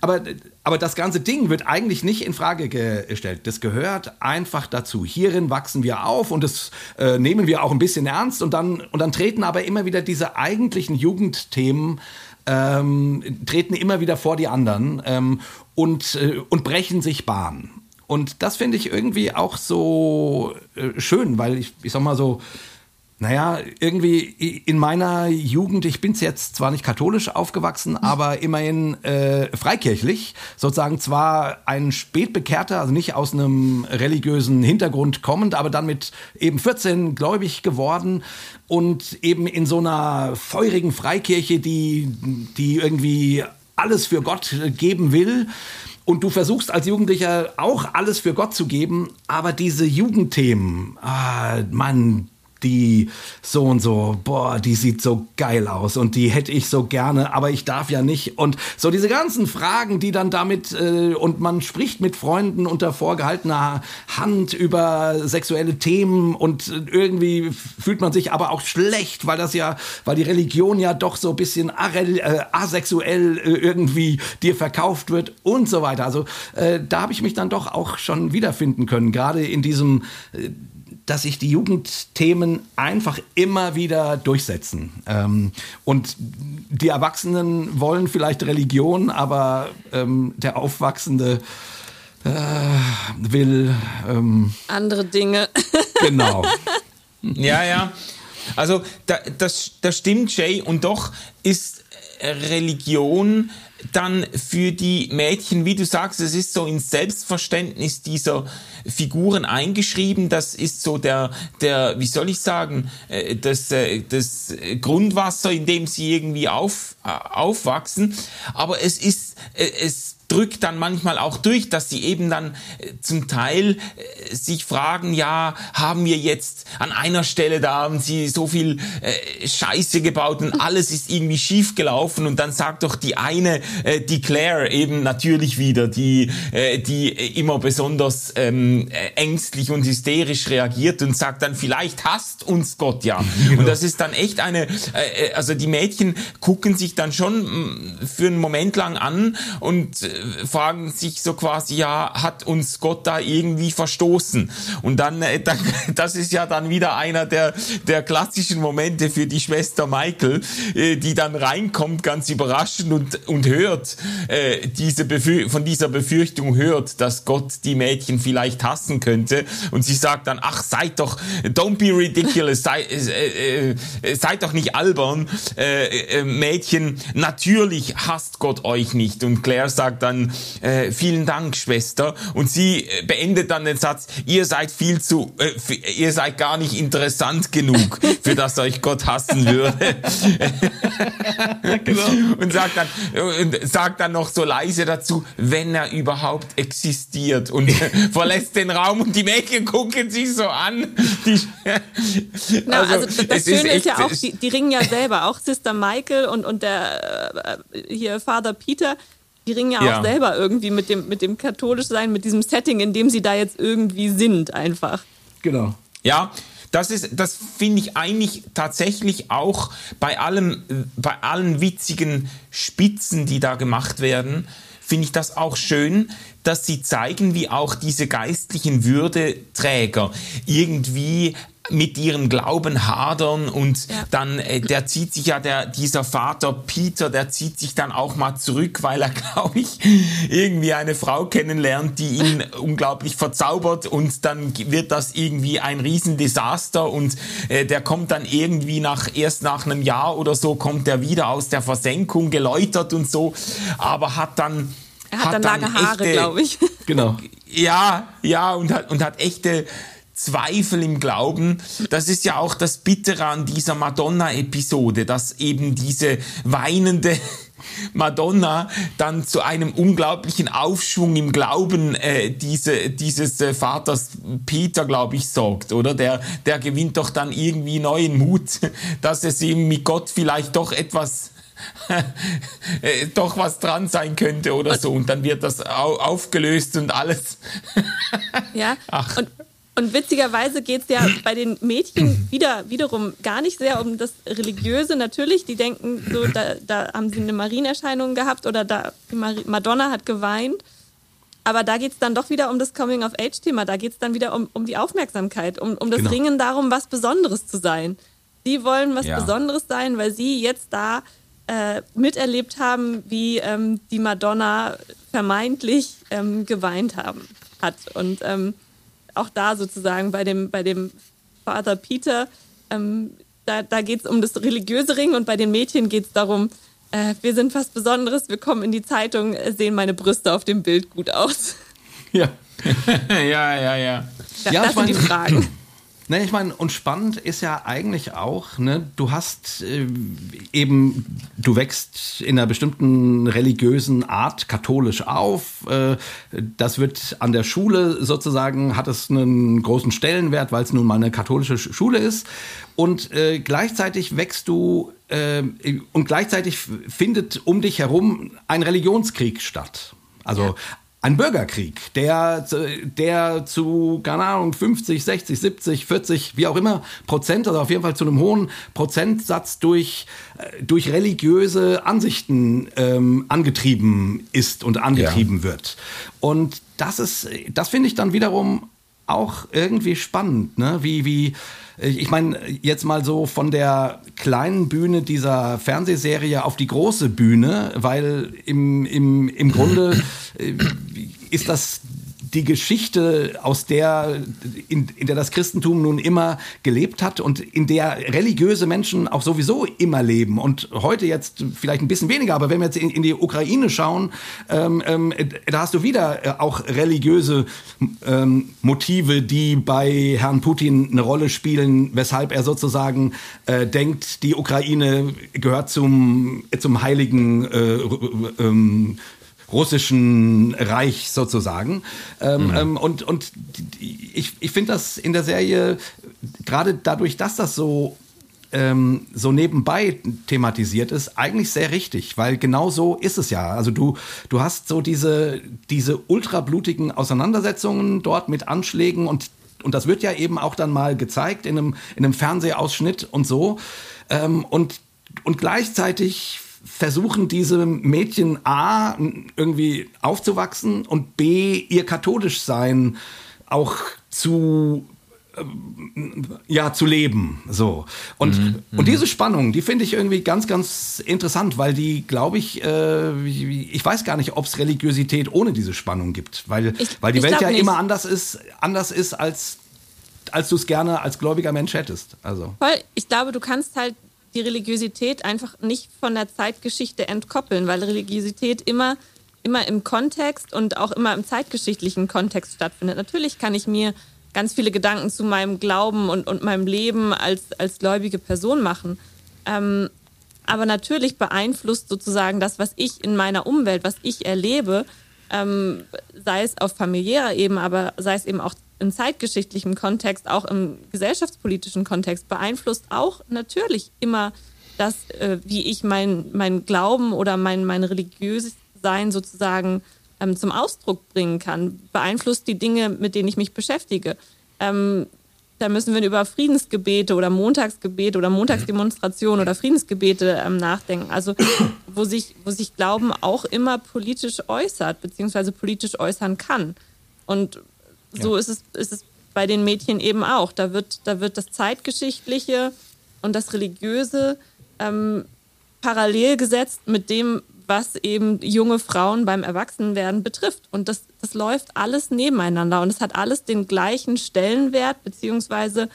aber aber das ganze Ding wird eigentlich nicht in Frage gestellt. Das gehört einfach dazu. Hierin wachsen wir auf und das äh, nehmen wir auch ein bisschen ernst und dann, und dann treten aber immer wieder diese eigentlichen Jugendthemen ähm, treten immer wieder vor die anderen ähm, und, äh, und brechen sich Bahn. Und das finde ich irgendwie auch so äh, schön, weil ich, ich sag mal so, naja, irgendwie in meiner Jugend, ich bin jetzt zwar nicht katholisch aufgewachsen, aber immerhin äh, freikirchlich, sozusagen zwar ein spätbekehrter, also nicht aus einem religiösen Hintergrund kommend, aber dann mit eben 14 gläubig geworden und eben in so einer feurigen Freikirche, die, die irgendwie alles für Gott geben will. Und du versuchst als Jugendlicher auch alles für Gott zu geben, aber diese Jugendthemen, ah, Mann, die so und so, boah, die sieht so geil aus und die hätte ich so gerne, aber ich darf ja nicht. Und so diese ganzen Fragen, die dann damit, äh, und man spricht mit Freunden unter vorgehaltener Hand über sexuelle Themen und irgendwie fühlt man sich aber auch schlecht, weil das ja, weil die Religion ja doch so ein bisschen äh, asexuell äh, irgendwie dir verkauft wird und so weiter. Also äh, da habe ich mich dann doch auch schon wiederfinden können, gerade in diesem äh, dass sich die Jugendthemen einfach immer wieder durchsetzen. Ähm, und die Erwachsenen wollen vielleicht Religion, aber ähm, der Aufwachsende äh, will ähm, andere Dinge. <laughs> Genau. ja, ja. Also da, das, das stimmt, Jay. Und doch ist Religion dann für die Mädchen, wie du sagst, es ist so ins Selbstverständnis dieser Figuren eingeschrieben. Das ist so der, der, wie soll ich sagen, äh, das, äh, das Grundwasser, in dem sie irgendwie auf, äh, aufwachsen. Aber es ist, es drückt dann manchmal auch durch, dass sie eben dann äh, zum Teil äh, sich fragen, ja, haben wir jetzt an einer Stelle, da haben sie so viel äh, Scheiße gebaut und alles ist irgendwie schief gelaufen und dann sagt doch die eine, äh, die Claire eben natürlich wieder, die, äh, die immer besonders ähm, äh, ängstlich und hysterisch reagiert und sagt dann, vielleicht hasst uns Gott ja. <laughs> Genau. Und das ist dann echt eine, äh, also die Mädchen gucken sich dann schon mm, für einen Moment lang an und fragen sich so quasi, ja, hat uns Gott da irgendwie verstoßen? Und dann, äh, dann <laughs> das ist ja dann wieder einer der, der klassischen Momente für die Schwester Michael, äh, die dann reinkommt, ganz überraschend und, und hört, äh, diese Befür von dieser Befürchtung hört, dass Gott die Mädchen vielleicht hassen könnte. Und sie sagt dann, ach, seid doch, don't be ridiculous, sei, äh, äh, seid doch nicht albern, äh, äh, Mädchen, natürlich hasst Gott euch nicht. Und Claire sagt dann, dann äh, vielen Dank, Schwester. Und sie äh, beendet dann den Satz, ihr seid viel zu, äh, ihr seid gar nicht interessant genug, <laughs> für das euch Gott hassen würde. genau. Und sagt dann, und sagt dann noch so leise dazu, wenn er überhaupt existiert und <laughs> verlässt den Raum und die Mädchen gucken sich so an. Die, Na, also, also das Schöne ist, ist, ja auch, die, die ringen ja selber, auch Sister Michael und, und der äh, hier Father Peter, die ringen ja, ja, auch selber irgendwie mit dem, mit dem katholisch sein, mit diesem Setting, in dem sie da jetzt irgendwie sind, einfach. Genau. Ja, das ist, das finde ich eigentlich tatsächlich auch bei allem, bei allen witzigen Spitzen, die da gemacht werden, finde ich das auch schön, dass sie zeigen, wie auch diese geistlichen Würdeträger irgendwie mit ihrem Glauben hadern und ja. dann äh, der zieht sich ja der dieser Vater Peter der zieht sich dann auch mal zurück weil er <laughs> glaube ich irgendwie eine Frau kennenlernt die ihn <laughs> unglaublich verzaubert und dann wird das irgendwie ein Riesendesaster und äh, der kommt dann irgendwie nach erst nach einem Jahr oder so kommt er wieder aus der Versenkung geläutert und so aber hat dann Er hat, hat dann lange Haare, glaube ich. Genau. Ja, ja, und hat, und hat echte Zweifel im Glauben. Das ist ja auch das Bittere an dieser Madonna-Episode, dass eben diese weinende <laughs> Madonna dann zu einem unglaublichen Aufschwung im Glauben äh, diese, dieses äh, Vaters Peter, glaube ich, sorgt, oder? Der, der gewinnt doch dann irgendwie neuen Mut, <laughs> dass es ihm mit Gott vielleicht doch etwas <laughs> äh, doch was dran sein könnte oder so und dann wird das au aufgelöst und alles. ja, Ach. Und, und witzigerweise geht es ja <clears throat> bei den Mädchen wieder, wiederum gar nicht sehr um das Religiöse. Natürlich, die denken so, <clears throat> da, da haben sie eine Marienerscheinung gehabt oder da Madonna hat geweint. Aber da geht es dann doch wieder um das Coming-of-Age-Thema. Da geht es dann wieder um, um die Aufmerksamkeit, um, um das genau. Ringen darum, was Besonderes zu sein. Sie wollen was ja. Besonderes sein, weil sie jetzt da äh, miterlebt haben, wie ähm, die Madonna vermeintlich ähm, geweint haben, hat. Und ähm, auch da sozusagen bei dem, bei dem Vater Peter, ähm, da, da geht es um das religiöse Ring und bei den Mädchen geht es darum, äh, wir sind was Besonderes, wir kommen in die Zeitung, sehen meine Brüste auf dem Bild gut aus. Ja. <laughs> ja, ja, ja. Da, ja, das sind die Fragen. Ne, ich meine, und spannend ist ja eigentlich auch, ne, du hast äh, eben, du wächst in einer bestimmten religiösen Art katholisch auf. Äh, das wird an der Schule sozusagen, hat es einen großen Stellenwert, weil es nun mal eine katholische Schule ist. Und äh, gleichzeitig wächst du äh, und gleichzeitig findet um dich herum ein Religionskrieg statt. Also ein Bürgerkrieg, der, der zu, keine Ahnung, 50, 60, 70, 40, wie auch immer Prozent, also auf jeden Fall zu einem hohen Prozentsatz durch, äh, durch religiöse Ansichten ähm, angetrieben ist und angetrieben ja. wird. Und das ist, das finde ich dann wiederum auch irgendwie spannend, ne? Wie, wie, ich meine, jetzt mal so von der kleinen Bühne dieser Fernsehserie auf die große Bühne, weil im, im, im Grunde äh, ist das die Geschichte, aus der, in, in der das Christentum nun immer gelebt hat und in der religiöse Menschen auch sowieso immer leben und heute jetzt vielleicht ein bisschen weniger, aber wenn wir jetzt in, in die Ukraine schauen, ähm, ähm, da hast du wieder äh, auch religiöse ähm, Motive, die bei Herrn Putin eine Rolle spielen, weshalb er sozusagen äh, denkt, die Ukraine gehört zum, zum heiligen äh, ähm, russischen Reich sozusagen. Ähm, mhm. ähm, und und ich, ich finde das in der Serie, gerade dadurch, dass das so ähm, so nebenbei thematisiert ist, eigentlich sehr richtig, weil genau so ist es ja. Also du, du hast so diese, diese ultrablutigen Auseinandersetzungen dort mit Anschlägen und, und das wird ja eben auch dann mal gezeigt in einem, in einem Fernsehausschnitt und so. Ähm, und, und gleichzeitig versuchen diese Mädchen A irgendwie aufzuwachsen und B ihr katholisch sein auch zu ähm, ja zu leben so und mhm, und diese Spannung die finde ich irgendwie ganz ganz interessant weil die glaube ich äh, ich weiß gar nicht ob es Religiosität ohne diese Spannung gibt weil ich, weil die Welt ja nicht. immer anders ist anders ist als als du es gerne als gläubiger Mensch hättest also Voll. ich glaube du kannst halt die Religiosität einfach nicht von der Zeitgeschichte entkoppeln, weil Religiosität immer, immer im Kontext und auch immer im zeitgeschichtlichen Kontext stattfindet. Natürlich kann ich mir ganz viele Gedanken zu meinem Glauben und, und meinem Leben als, als gläubige Person machen. Ähm, aber natürlich beeinflusst sozusagen das, was ich in meiner Umwelt, was ich erlebe, ähm, sei es auf familiärer Ebene, aber sei es eben auch im zeitgeschichtlichen Kontext, auch im gesellschaftspolitischen Kontext, beeinflusst auch natürlich immer das, äh, wie ich mein, mein Glauben oder mein, mein religiöses Sein sozusagen ähm, zum Ausdruck bringen kann, beeinflusst die Dinge, mit denen ich mich beschäftige. Ähm, da müssen wir über Friedensgebete oder Montagsgebete oder Montagsdemonstrationen oder Friedensgebete ähm, nachdenken. Also wo sich, wo sich Glauben auch immer politisch äußert, beziehungsweise politisch äußern kann. Und so ja. ist, es, ist es bei den Mädchen eben auch. Da wird, da wird das Zeitgeschichtliche und das Religiöse ähm, parallel gesetzt mit dem, was eben junge Frauen beim Erwachsenwerden betrifft. Und das, das läuft alles nebeneinander und es hat alles den gleichen Stellenwert, beziehungsweise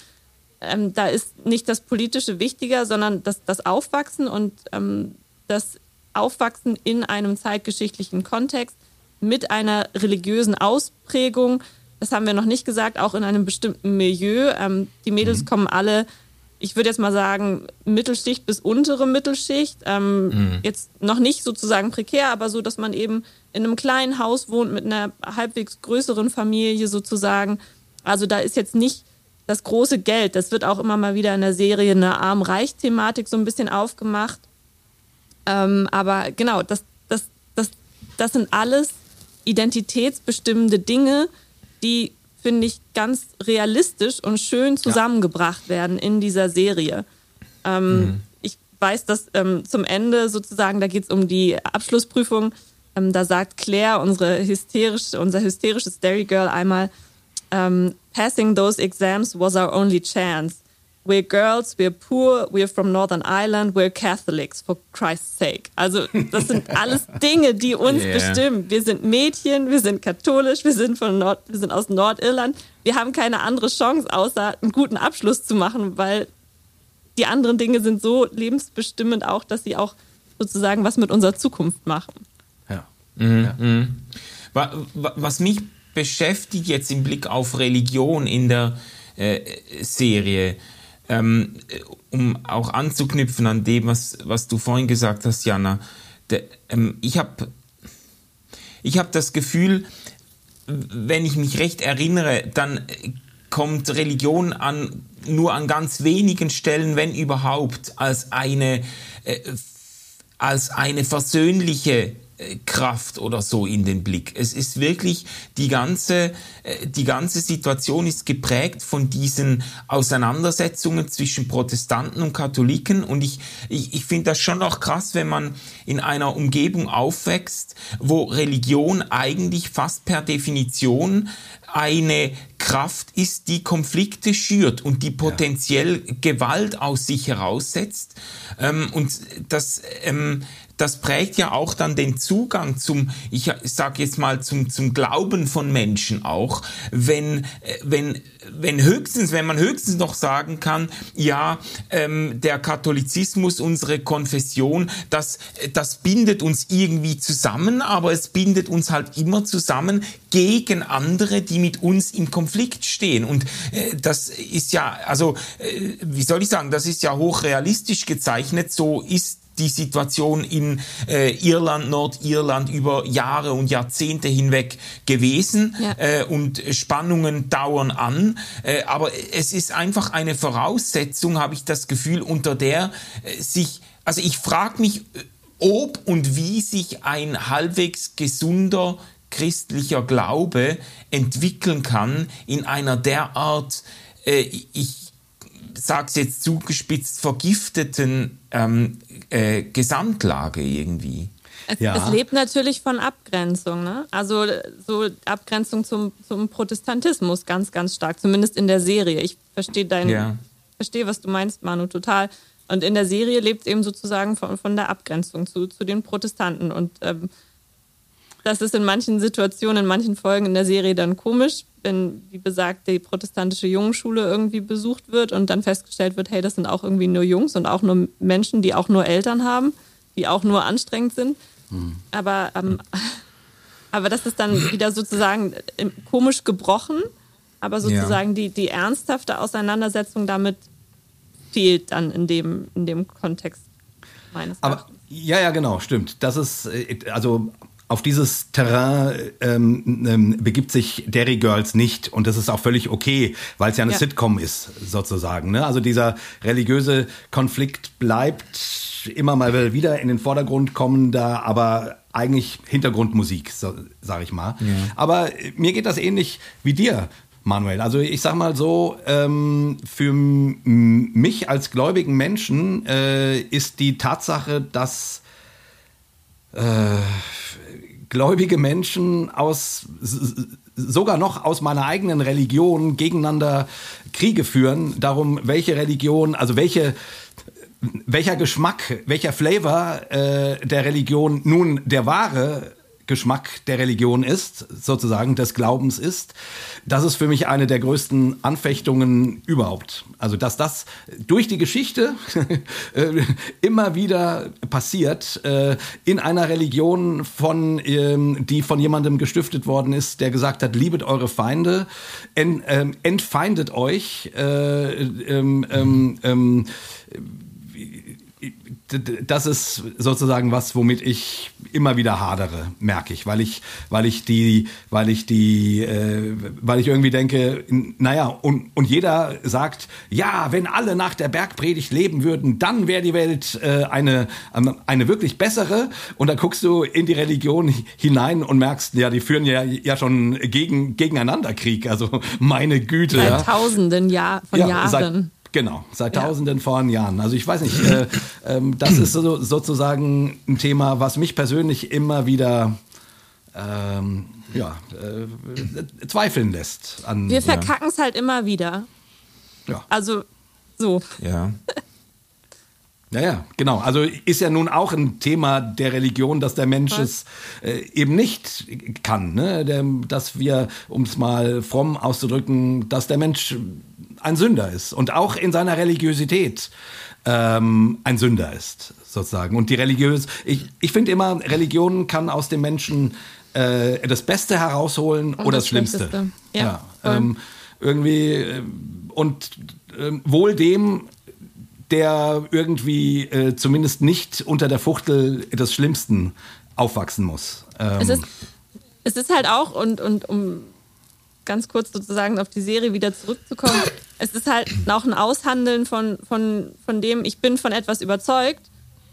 ähm, da ist nicht das Politische wichtiger, sondern das, das Aufwachsen und ähm, das Aufwachsen in einem zeitgeschichtlichen Kontext mit einer religiösen Ausprägung. Das haben wir noch nicht gesagt, auch in einem bestimmten Milieu. Ähm, die Mädels mhm. kommen alle, ich würde jetzt mal sagen, Mittelschicht bis untere Mittelschicht. Ähm, mhm. Jetzt noch nicht sozusagen prekär, aber so, dass man eben in einem kleinen Haus wohnt mit einer halbwegs größeren Familie sozusagen. Also da ist jetzt nicht das große Geld. Das wird auch immer mal wieder in der Serie eine Arm-Reich-Thematik so ein bisschen aufgemacht. Ähm, aber genau, das, das, das, das sind alles identitätsbestimmende Dinge, die, finde ich, ganz realistisch und schön zusammengebracht ja. werden in dieser Serie. Ähm, mhm. Ich weiß, dass ähm, zum Ende sozusagen, da geht es um die Abschlussprüfung, ähm, da sagt Claire, unsere hysterische, unser hysterisches Dairy Girl einmal, ähm, passing those exams was our only chance. We're girls, we're poor, we're from Northern Ireland, we're Catholics, for Christ's sake. Also, das sind <laughs> alles Dinge, die uns yeah. bestimmen. Wir sind Mädchen, wir sind katholisch, wir sind von Nord, wir sind aus Nordirland. Wir haben keine andere Chance, außer einen guten Abschluss zu machen, weil die anderen Dinge sind so lebensbestimmend auch, dass sie auch sozusagen was mit unserer Zukunft machen. Ja. Mhm. ja. Mhm. Was mich beschäftigt jetzt im Blick auf Religion in der äh, Serie, ähm, um auch anzuknüpfen an dem, was, was du vorhin gesagt hast, Jana. De, ähm, ich habe ich hab das Gefühl, wenn ich mich recht erinnere, dann kommt Religion an, nur an ganz wenigen Stellen, wenn überhaupt, als eine, äh, als eine versöhnliche Kraft oder so in den Blick. Es ist wirklich die ganze, äh, die ganze Situation ist geprägt von diesen Auseinandersetzungen zwischen Protestanten und Katholiken und ich, ich, ich finde das schon auch krass, wenn man in einer Umgebung aufwächst, wo Religion eigentlich fast per Definition eine Kraft ist, die Konflikte schürt und die potenziell Gewalt aus sich heraussetzt. Ähm, und das, ähm, das prägt ja auch dann den Zugang zum, ich sage jetzt mal, zum, zum Glauben von Menschen auch, wenn, wenn, wenn höchstens, wenn man höchstens noch sagen kann, ja, ähm, der Katholizismus, unsere Konfession, das, das bindet uns irgendwie zusammen, aber es bindet uns halt immer zusammen gegen andere, die mit uns im Konflikt stehen. Und äh, das ist ja, also, äh, wie soll ich sagen, das ist ja hochrealistisch gezeichnet, so ist die Situation in äh, Irland, Nordirland über Jahre und Jahrzehnte hinweg gewesen ja. äh, und Spannungen dauern an. Äh, aber es ist einfach eine Voraussetzung, habe ich das Gefühl, unter der äh, sich, also ich frage mich, ob und wie sich ein halbwegs gesunder christlicher Glaube entwickeln kann in einer derart, äh, ich sage es jetzt zugespitzt, vergifteten ähm, äh, Gesamtlage irgendwie. Es, ja. es, lebt natürlich von Abgrenzung, ne? Also so Abgrenzung zum, zum Protestantismus ganz, ganz stark, zumindest in der Serie. Ich verstehe dein, ja. verstehe, was du meinst, Manu, total. Und in der Serie lebt es eben sozusagen von, von der Abgrenzung zu, zu den Protestanten. Und ähm, das ist in manchen Situationen, in manchen Folgen in der Serie dann komisch, wenn, wie besagt, die protestantische Jungenschule irgendwie besucht wird und dann festgestellt wird, hey, das sind auch irgendwie nur Jungs und auch nur Menschen, die auch nur Eltern haben, die auch nur anstrengend sind. Mhm. Aber, ähm, <laughs> aber das ist dann wieder sozusagen äh, komisch gebrochen, aber sozusagen ja. die, die ernsthafte Auseinandersetzung damit fehlt dann in dem, in dem Kontext meines aber, Ja, ja, genau, stimmt. Das ist, äh, also auf dieses Terrain ähm, ähm, begibt sich Derry Girls nicht und das ist auch völlig okay, weil es ja eine ja. Sitcom ist sozusagen. Ne? Also dieser religiöse Konflikt bleibt immer mal wieder in den Vordergrund kommen, da aber eigentlich Hintergrundmusik, so, sag ich mal. Ja. Aber mir geht das ähnlich wie dir. Manuel, also ich sag mal so, ähm, für mich als gläubigen Menschen äh, ist die Tatsache, dass äh, gläubige Menschen aus sogar noch aus meiner eigenen Religion gegeneinander Kriege führen, darum welche Religion, also welche welcher Geschmack, welcher Flavor äh, der Religion nun der wahre Geschmack der Religion ist, sozusagen des Glaubens ist. Das ist für mich eine der größten Anfechtungen überhaupt. Also, dass das durch die Geschichte <laughs> äh, immer wieder passiert, äh, in einer Religion von, ähm, die von jemandem gestiftet worden ist, der gesagt hat, liebet eure Feinde, ähm, entfeindet euch, äh, ähm, ähm, das ist sozusagen was, womit ich immer wieder hadere, merke ich, weil ich, weil ich die, weil ich die, äh, weil ich irgendwie denke, naja, und, und jeder sagt, ja, wenn alle nach der Bergpredigt leben würden, dann wäre die Welt äh, eine, eine wirklich bessere. Und dann guckst du in die Religion hinein und merkst, ja, die führen ja, ja schon gegen, gegeneinander Krieg. Also <laughs> meine Güte. Seit ja. tausenden Jahr, von ja, Jahren. Seit, Genau, seit ja. tausenden von Jahren. Also ich weiß nicht, äh, <clears throat> äh, das ist so, sozusagen ein Thema, was mich persönlich immer wieder ähm, ja, äh, zweifeln lässt. An, Wir verkacken es ja. halt immer wieder. Ja. Also so. Ja. <laughs> Ja, ja, genau. Also ist ja nun auch ein Thema der Religion, dass der Mensch es äh, eben nicht kann. Ne? Der, dass wir, um es mal fromm auszudrücken, dass der Mensch ein Sünder ist und auch in seiner Religiosität ähm, ein Sünder ist, sozusagen. Und die religiös, ich, ich finde immer, Religion kann aus dem Menschen äh, das Beste herausholen und oder das, das Schlimmste. Ja. ja ähm, irgendwie äh, und äh, wohl dem, der irgendwie äh, zumindest nicht unter der Fuchtel des Schlimmsten aufwachsen muss. Ähm, es, ist, es ist halt auch, und, und um ganz kurz sozusagen auf die Serie wieder zurückzukommen, es ist halt auch ein Aushandeln von, von, von dem, ich bin von etwas überzeugt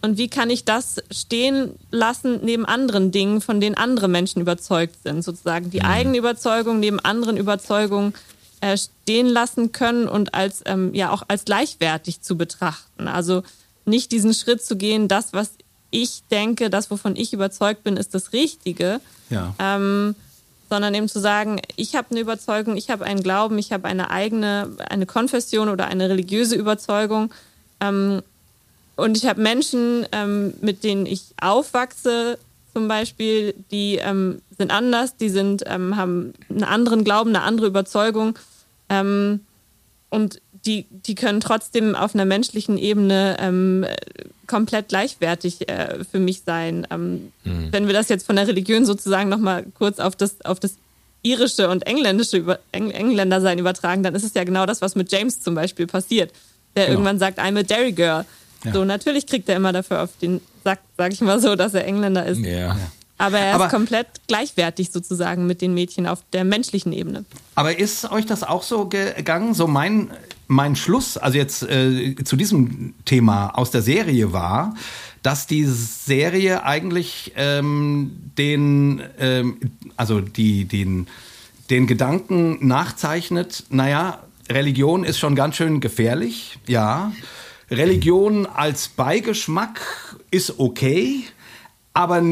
und wie kann ich das stehen lassen neben anderen Dingen, von denen andere Menschen überzeugt sind, sozusagen die mhm. eigene Überzeugung neben anderen Überzeugungen äh, stehen lassen können und als ähm, ja auch als gleichwertig zu betrachten. Also nicht diesen Schritt zu gehen, das, was ich denke, das, wovon ich überzeugt bin, ist das Richtige. Ja. Ähm, sondern eben zu sagen, ich habe eine Überzeugung, ich habe einen Glauben, ich habe eine eigene, eine Konfession oder eine religiöse Überzeugung. Ähm, und ich habe Menschen, ähm, mit denen ich aufwachse, zum Beispiel, die ähm, sind anders, die sind, ähm, haben einen anderen Glauben, eine andere Überzeugung. Ähm, und die, die können trotzdem auf einer menschlichen Ebene ähm, komplett gleichwertig äh, für mich sein. Ähm, mhm. Wenn wir das jetzt von der Religion sozusagen nochmal kurz auf das, auf das irische und engländische über, Eng Engländersein übertragen, dann ist es ja genau das, was mit James zum Beispiel passiert. Der genau. irgendwann sagt, I'm a Dairy Girl. Ja. So, natürlich kriegt er immer dafür auf den Sack, sag ich mal so, dass er Engländer ist. Ja. Aber er aber, ist komplett gleichwertig sozusagen mit den Mädchen auf der menschlichen Ebene. Aber ist euch das auch so gegangen? So mein, mein Schluss, also jetzt äh, zu diesem Thema aus der Serie war, dass die Serie eigentlich ähm, den, ähm, also die, den, den Gedanken nachzeichnet, naja, Religion ist schon ganz schön gefährlich, ja. Religion als Beigeschmack ist okay, aber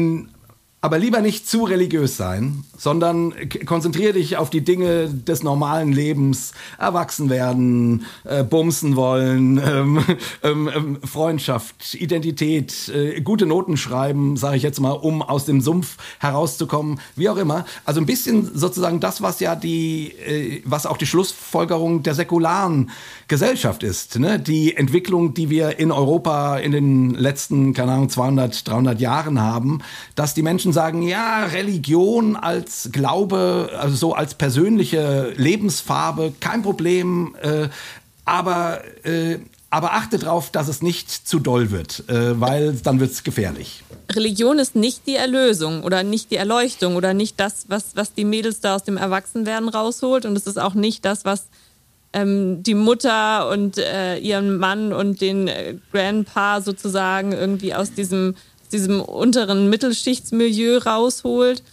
aber lieber nicht zu religiös sein, sondern konzentriere dich auf die Dinge des normalen Lebens, erwachsen werden, äh, bumsen wollen, <laughs> ähm, ähm, ähm, Freundschaft, Identität, äh, gute Noten schreiben, sage ich jetzt mal, um aus dem Sumpf herauszukommen, wie auch immer. Also ein bisschen sozusagen das, was ja die, äh, was auch die Schlussfolgerung der säkularen Gesellschaft ist. Ne? Die Entwicklung, die wir in Europa in den letzten, keine Ahnung, 200, 300 Jahren haben, dass die Menschen sagen, ja, Religion als Glaube, also so als persönliche Lebensfarbe, kein Problem, äh, aber, äh, aber achte darauf, dass es nicht zu doll wird, äh, weil dann wird es gefährlich. Religion ist nicht die Erlösung oder nicht die Erleuchtung oder nicht das, was, was die Mädels da aus dem Erwachsenwerden rausholt und es ist auch nicht das, was ähm, die Mutter und äh, ihren Mann und den äh, Grandpa sozusagen irgendwie aus diesem, diesem unteren Mittelschichtsmilieu rausholt.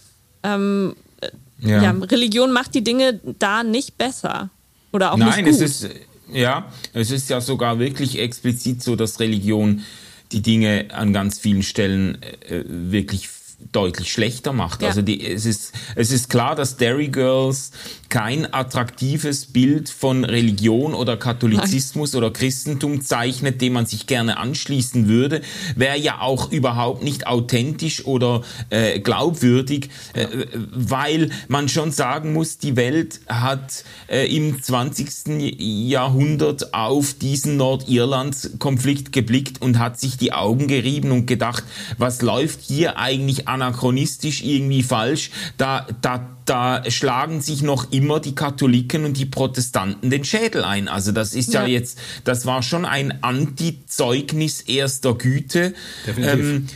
Ähm, äh, ja. ja. Religion macht die Dinge da nicht besser. Oder auch Nein, nicht gut. es ist, ja, es ist ja sogar wirklich explizit so, dass Religion die Dinge an ganz vielen Stellen äh, wirklich deutlich schlechter macht. Ja. Also die, es, ist, es ist klar, dass Dairy Girls kein attraktives Bild von Religion oder Katholizismus Nein. oder Christentum zeichnet, dem man sich gerne anschließen würde, wäre ja auch überhaupt nicht authentisch oder äh, glaubwürdig, äh, weil man schon sagen muss, die Welt hat äh, im 20. Jahrhundert auf diesen Nordirland-Konflikt geblickt und hat sich die Augen gerieben und gedacht, was läuft hier eigentlich anachronistisch irgendwie falsch? Da, da da schlagen sich noch immer die Katholiken und die Protestanten den Schädel ein. Also das ist ja, ja jetzt, das war schon ein Antizeugnis erster Güte, ähm,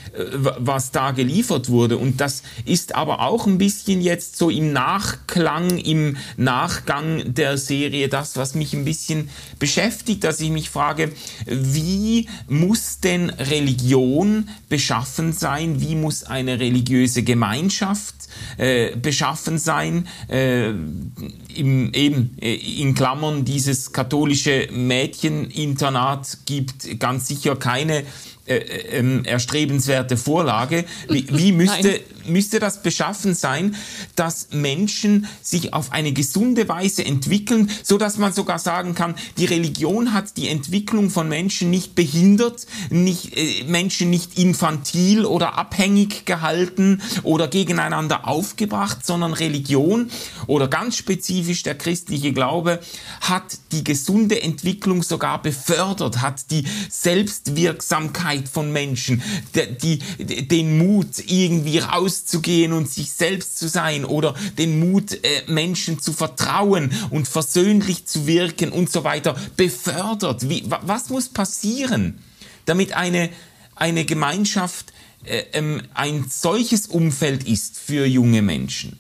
was da geliefert wurde. Und das ist aber auch ein bisschen jetzt so im Nachklang, im Nachgang der Serie das, was mich ein bisschen beschäftigt, dass ich mich frage, wie muss denn Religion beschaffen sein? Wie muss eine religiöse Gemeinschaft äh, beschaffen sein. Äh, im, eben äh, in Klammern dieses katholische Mädcheninternat gibt ganz sicher keine äh, äh, ähm, erstrebenswerte Vorlage. Wie, wie <laughs> müsste, müsste das beschaffen sein, dass Menschen sich auf eine gesunde Weise entwickeln, so dass man sogar sagen kann, die Religion hat die Entwicklung von Menschen nicht behindert, nicht, äh, Menschen nicht infantil oder abhängig gehalten oder gegeneinander aufgebracht, sondern Religion oder ganz spezifisch der christliche Glaube hat die gesunde Entwicklung sogar befördert, hat die Selbstwirksamkeit von Menschen, die, die, den Mut, irgendwie rauszugehen und sich selbst zu sein oder den Mut, äh, Menschen zu vertrauen und versöhnlich zu wirken und so weiter, befördert. Wie, was muss passieren, damit eine, eine Gemeinschaft äh, ähm, ein solches Umfeld ist für junge Menschen?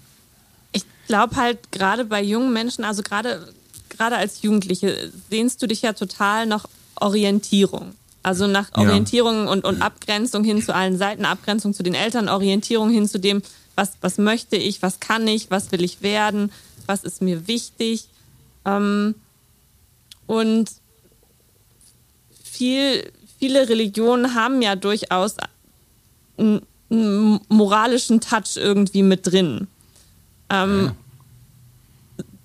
Ich glaube halt gerade bei jungen Menschen, also gerade gerade als Jugendliche sehnst du dich ja total nach Orientierung. Also nach Orientierung ja. und, und Abgrenzung hin zu allen Seiten, Abgrenzung zu den Eltern, Orientierung hin zu dem, was, was möchte ich, was kann ich, was will ich werden, was ist mir wichtig. Ähm, und viel, viele Religionen haben ja durchaus einen, einen moralischen Touch irgendwie mit drin. Ähm, ja.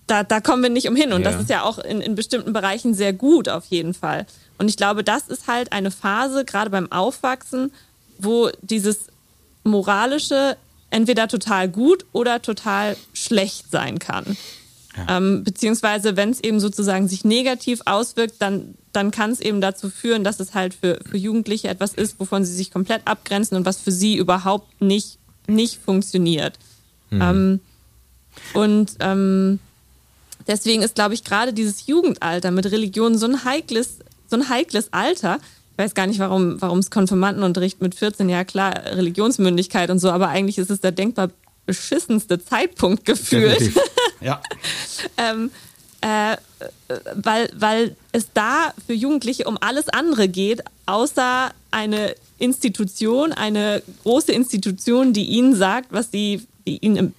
Da, da kommen wir nicht umhin. Und ja. das ist ja auch in, in bestimmten Bereichen sehr gut auf jeden Fall. Und ich glaube, das ist halt eine Phase, gerade beim Aufwachsen, wo dieses moralische entweder total gut oder total schlecht sein kann. Ja. Ähm, beziehungsweise, wenn es eben sozusagen sich negativ auswirkt, dann, dann kann es eben dazu führen, dass es halt für, für Jugendliche etwas ist, wovon sie sich komplett abgrenzen und was für sie überhaupt nicht, nicht funktioniert. Mhm. Ähm, und ähm, deswegen ist, glaube ich, gerade dieses Jugendalter mit Religion so ein heikles so ein heikles Alter. Ich weiß gar nicht, warum warum es Konfirmandenunterricht mit 14, ja klar, Religionsmündigkeit und so, aber eigentlich ist es der denkbar beschissenste Zeitpunkt gefühlt. Ja. <laughs> ähm, äh, weil, weil es da für Jugendliche um alles andere geht, außer eine Institution, eine große Institution, die ihnen sagt, was sie, die ihnen im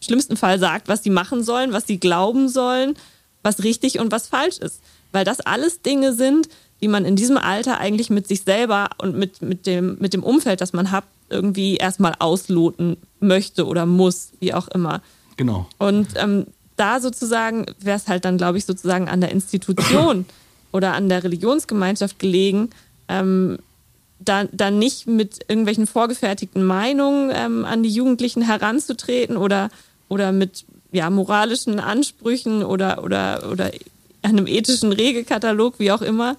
schlimmsten Fall sagt, was sie machen sollen, was sie glauben sollen, was richtig und was falsch ist weil das alles Dinge sind, die man in diesem Alter eigentlich mit sich selber und mit, mit, dem, mit dem Umfeld, das man hat, irgendwie erstmal ausloten möchte oder muss, wie auch immer. Genau. Und ähm, da sozusagen wäre es halt dann, glaube ich, sozusagen an der Institution <clears throat> oder an der Religionsgemeinschaft gelegen, ähm, da, dann nicht mit irgendwelchen vorgefertigten Meinungen ähm, an die Jugendlichen heranzutreten oder, oder mit ja, moralischen Ansprüchen oder, oder, oder einem ethischen Regelkatalog, wie auch immer,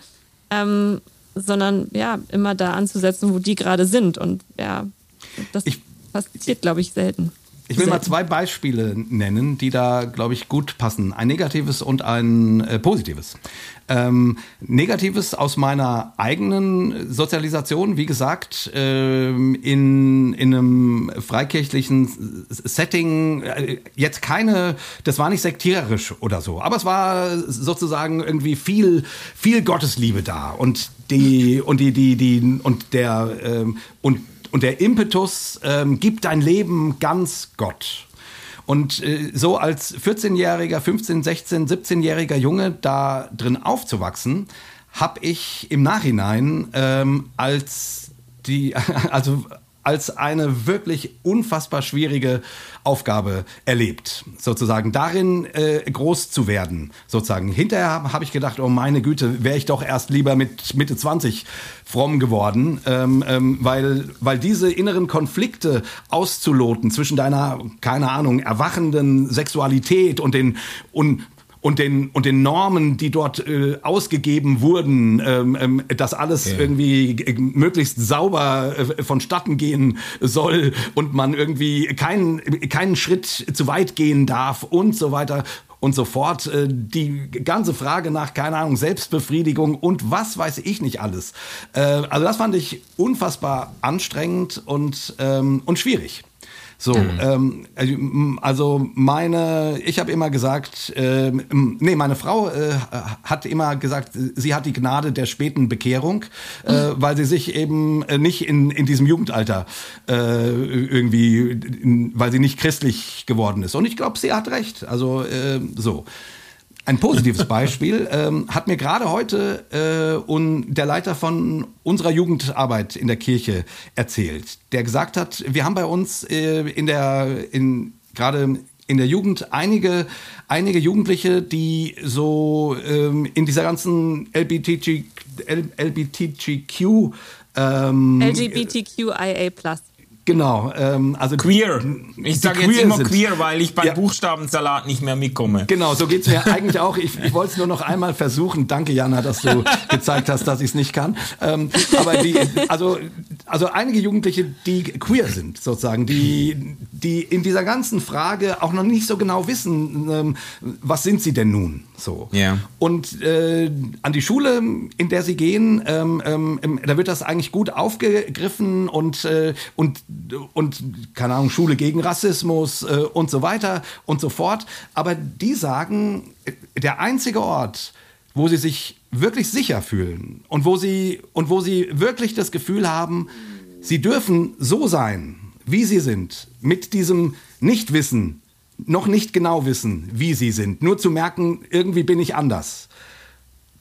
ähm, sondern ja, immer da anzusetzen, wo die gerade sind. Und ja, das ich, passiert, glaube ich, selten. Ich will mal zwei Beispiele nennen, die da, glaube ich, gut passen. Ein negatives und ein äh, positives. Ähm, negatives aus meiner eigenen Sozialisation, wie gesagt, ähm, in, in einem freikirchlichen Setting, äh, jetzt keine, das war nicht sektiererisch oder so, aber es war sozusagen irgendwie viel, viel Gottesliebe da und die, und die, die, die, und der, ähm, und und der Impetus ähm, gibt dein Leben ganz Gott. Und äh, so als 14-jähriger, 15, 16, 17-jähriger Junge da drin aufzuwachsen, habe ich im Nachhinein ähm, als die, <laughs> also als eine wirklich unfassbar schwierige Aufgabe erlebt, sozusagen darin äh, groß zu werden, sozusagen. Hinterher habe ich gedacht, oh meine Güte, wäre ich doch erst lieber mit Mitte 20 fromm geworden, ähm, ähm, weil, weil diese inneren Konflikte auszuloten zwischen deiner, keine Ahnung, erwachenden Sexualität und den und und den und den Normen, die dort äh, ausgegeben wurden, ähm, ähm, dass alles ja. irgendwie äh, möglichst sauber äh, vonstatten gehen soll und man irgendwie keinen keinen Schritt zu weit gehen darf und so weiter und so fort. Äh, die ganze Frage nach, keine Ahnung, Selbstbefriedigung und was weiß ich nicht alles. Äh, also das fand ich unfassbar anstrengend und, ähm, und schwierig. So, mhm. ähm, also meine, ich habe immer gesagt, äh, nee, meine Frau äh, hat immer gesagt, sie hat die Gnade der späten Bekehrung, äh, mhm. weil sie sich eben äh, nicht in, in diesem Jugendalter äh, irgendwie, weil sie nicht christlich geworden ist. Und ich glaube, sie hat recht. Also äh, so. Ein positives Beispiel ähm, hat mir gerade heute äh, und der Leiter von unserer Jugendarbeit in der Kirche erzählt, der gesagt hat, wir haben bei uns äh, in der in gerade in der Jugend einige einige Jugendliche, die so ähm, in dieser ganzen LBTG, LBTGQ ähm, LGBTQIA+ Genau, ähm, also queer. Ich sage jetzt immer sind. queer, weil ich beim ja. Buchstabensalat nicht mehr mitkomme. Genau, so geht's mir <laughs> eigentlich auch. Ich, ich wollte es nur noch einmal versuchen. Danke, Jana, dass du <laughs> gezeigt hast, dass ich es nicht kann. Ähm, aber die, also, also einige Jugendliche, die queer sind, sozusagen, die, die in dieser ganzen Frage auch noch nicht so genau wissen, ähm, was sind sie denn nun? So. Ja. Und äh, an die Schule, in der sie gehen, ähm, ähm, da wird das eigentlich gut aufgegriffen und, äh, und und keine Ahnung, Schule gegen Rassismus äh, und so weiter und so fort. Aber die sagen, der einzige Ort, wo sie sich wirklich sicher fühlen und wo sie und wo sie wirklich das Gefühl haben, sie dürfen so sein, wie sie sind, mit diesem Nichtwissen, noch nicht genau wissen, wie sie sind, nur zu merken, irgendwie bin ich anders.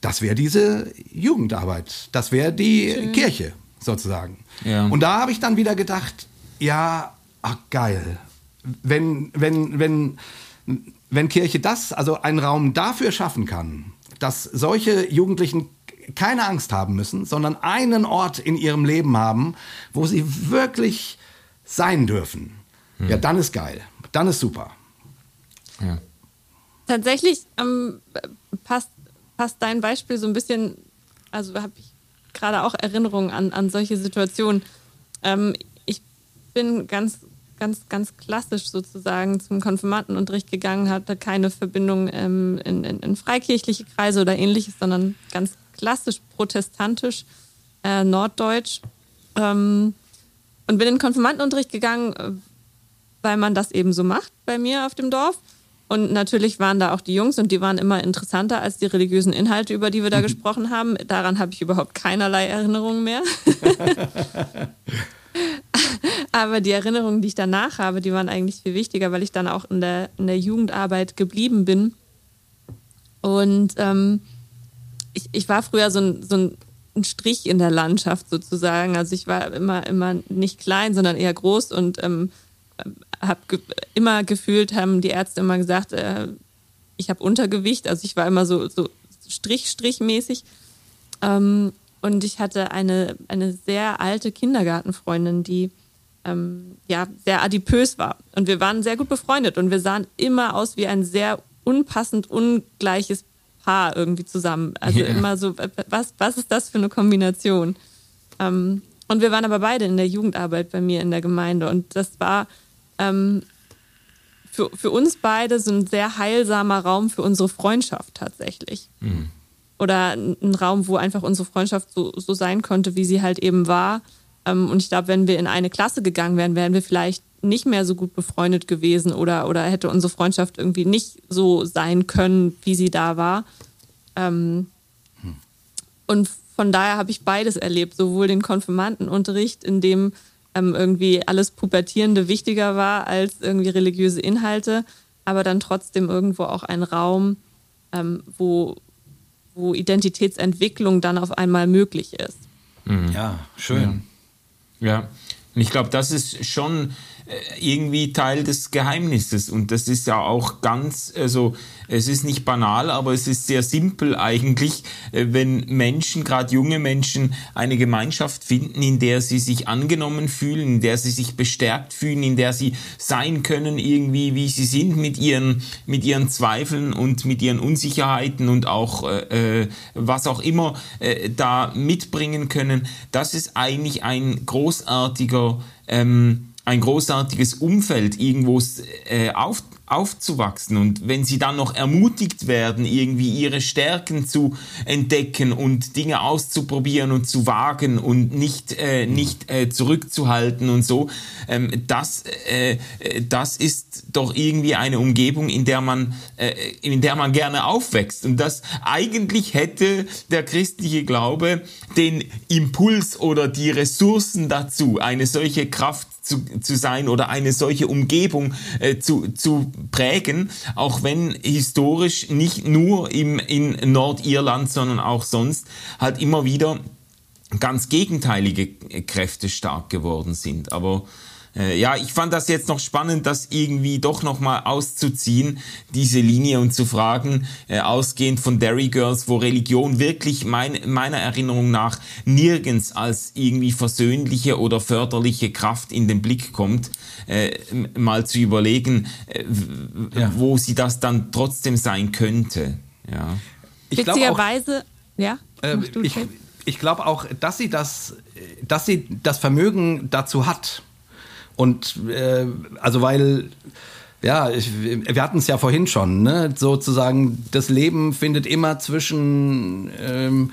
Das wäre diese Jugendarbeit, das wäre die Schön. Kirche sozusagen. Ja. Und da habe ich dann wieder gedacht, ja, ach geil. Wenn, wenn, wenn, wenn Kirche das, also einen Raum dafür schaffen kann, dass solche Jugendlichen keine Angst haben müssen, sondern einen Ort in ihrem Leben haben, wo sie wirklich sein dürfen. Hm. Ja, dann ist geil. Dann ist super. Ja. Tatsächlich ähm, passt, passt dein Beispiel so ein bisschen, also habe ich gerade auch Erinnerungen an, an solche Situationen. Ähm, bin ganz, ganz, ganz klassisch sozusagen zum Konfirmandenunterricht gegangen, hatte keine Verbindung ähm, in, in, in, freikirchliche Kreise oder ähnliches, sondern ganz klassisch protestantisch, äh, norddeutsch. Ähm, und bin in den Konfirmandenunterricht gegangen, äh, weil man das eben so macht bei mir auf dem Dorf. Und natürlich waren da auch die Jungs und die waren immer interessanter als die religiösen Inhalte, über die wir da mhm. gesprochen haben. Daran habe ich überhaupt keinerlei Erinnerungen mehr. <laughs> Aber die Erinnerungen, die ich danach habe, die waren eigentlich viel wichtiger, weil ich dann auch in der, in der Jugendarbeit geblieben bin. Und ähm, ich, ich war früher so ein, so ein Strich in der Landschaft sozusagen. Also ich war immer, immer nicht klein, sondern eher groß und ähm, habe ge immer gefühlt, haben die Ärzte immer gesagt, äh, ich habe Untergewicht, also ich war immer so, so Strich, Strichmäßig. Ähm, und ich hatte eine, eine sehr alte Kindergartenfreundin, die ähm, ja sehr adipös war. Und wir waren sehr gut befreundet und wir sahen immer aus wie ein sehr unpassend ungleiches Paar irgendwie zusammen. Also yeah. immer so, was, was ist das für eine Kombination? Ähm, und wir waren aber beide in der Jugendarbeit bei mir in der Gemeinde und das war ähm, für, für uns beide so ein sehr heilsamer Raum für unsere Freundschaft tatsächlich. Mhm. Oder ein Raum, wo einfach unsere Freundschaft so, so sein konnte, wie sie halt eben war. Ähm, und ich glaube, wenn wir in eine Klasse gegangen wären, wären wir vielleicht nicht mehr so gut befreundet gewesen oder, oder hätte unsere Freundschaft irgendwie nicht so sein können, wie sie da war. Ähm, hm. Und von daher habe ich beides erlebt, sowohl den Konfirmandenunterricht, in dem ähm, irgendwie alles Pubertierende wichtiger war als irgendwie religiöse Inhalte, aber dann trotzdem irgendwo auch ein Raum, wo, wo Identitätsentwicklung dann auf einmal möglich ist. Mhm. Ja, schön. Ja. ja. ich glaube, das ist schon irgendwie Teil des Geheimnisses. Und das ist ja auch ganz, also es ist nicht banal, aber es ist sehr simpel eigentlich, äh, wenn Menschen, gerade junge Menschen, eine Gemeinschaft finden, in der sie sich angenommen fühlen, in der sie sich bestärkt fühlen, in der sie sein können, irgendwie wie sie sind mit ihren, mit ihren Zweifeln und mit ihren Unsicherheiten und auch äh, äh was auch immer äh, da mitbringen können. Das ist eigentlich ein großartiger ähm, ein großartiges Umfeld irgendwo äh, auf, aufzuwachsen. Und wenn sie dann noch ermutigt werden, irgendwie ihre Stärken zu entdecken und Dinge auszuprobieren und zu wagen und nicht, äh, nicht äh, zurückzuhalten und so, ähm, das, äh, das ist doch irgendwie eine Umgebung, in der man, äh, in der man gerne aufwächst. Und das eigentlich hätte der christliche Glaube den Impuls oder die Ressourcen dazu, eine solche Kraft zu, zu sein oder eine solche Umgebung äh, zu, zu prägen, auch wenn historisch nicht nur im, in Nordirland, sondern auch sonst halt immer wieder ganz gegenteilige Kräfte stark geworden sind. Aber äh, ja, ich fand das jetzt noch spannend, das irgendwie doch nochmal auszuziehen, diese Linie und zu fragen, äh, ausgehend von Derry Girls, wo Religion wirklich mein, meiner Erinnerung nach nirgends als irgendwie versöhnliche oder förderliche Kraft in den Blick kommt, äh, mal zu überlegen, äh, ja. wo sie das dann trotzdem sein könnte. Ja. Ich Witzigerweise, auch, ja. Äh, ich, ich glaube auch, dass sie das, dass sie das Vermögen dazu hat und äh, also weil ja, ich, wir hatten es ja vorhin schon, ne? sozusagen, das Leben findet immer zwischen ähm,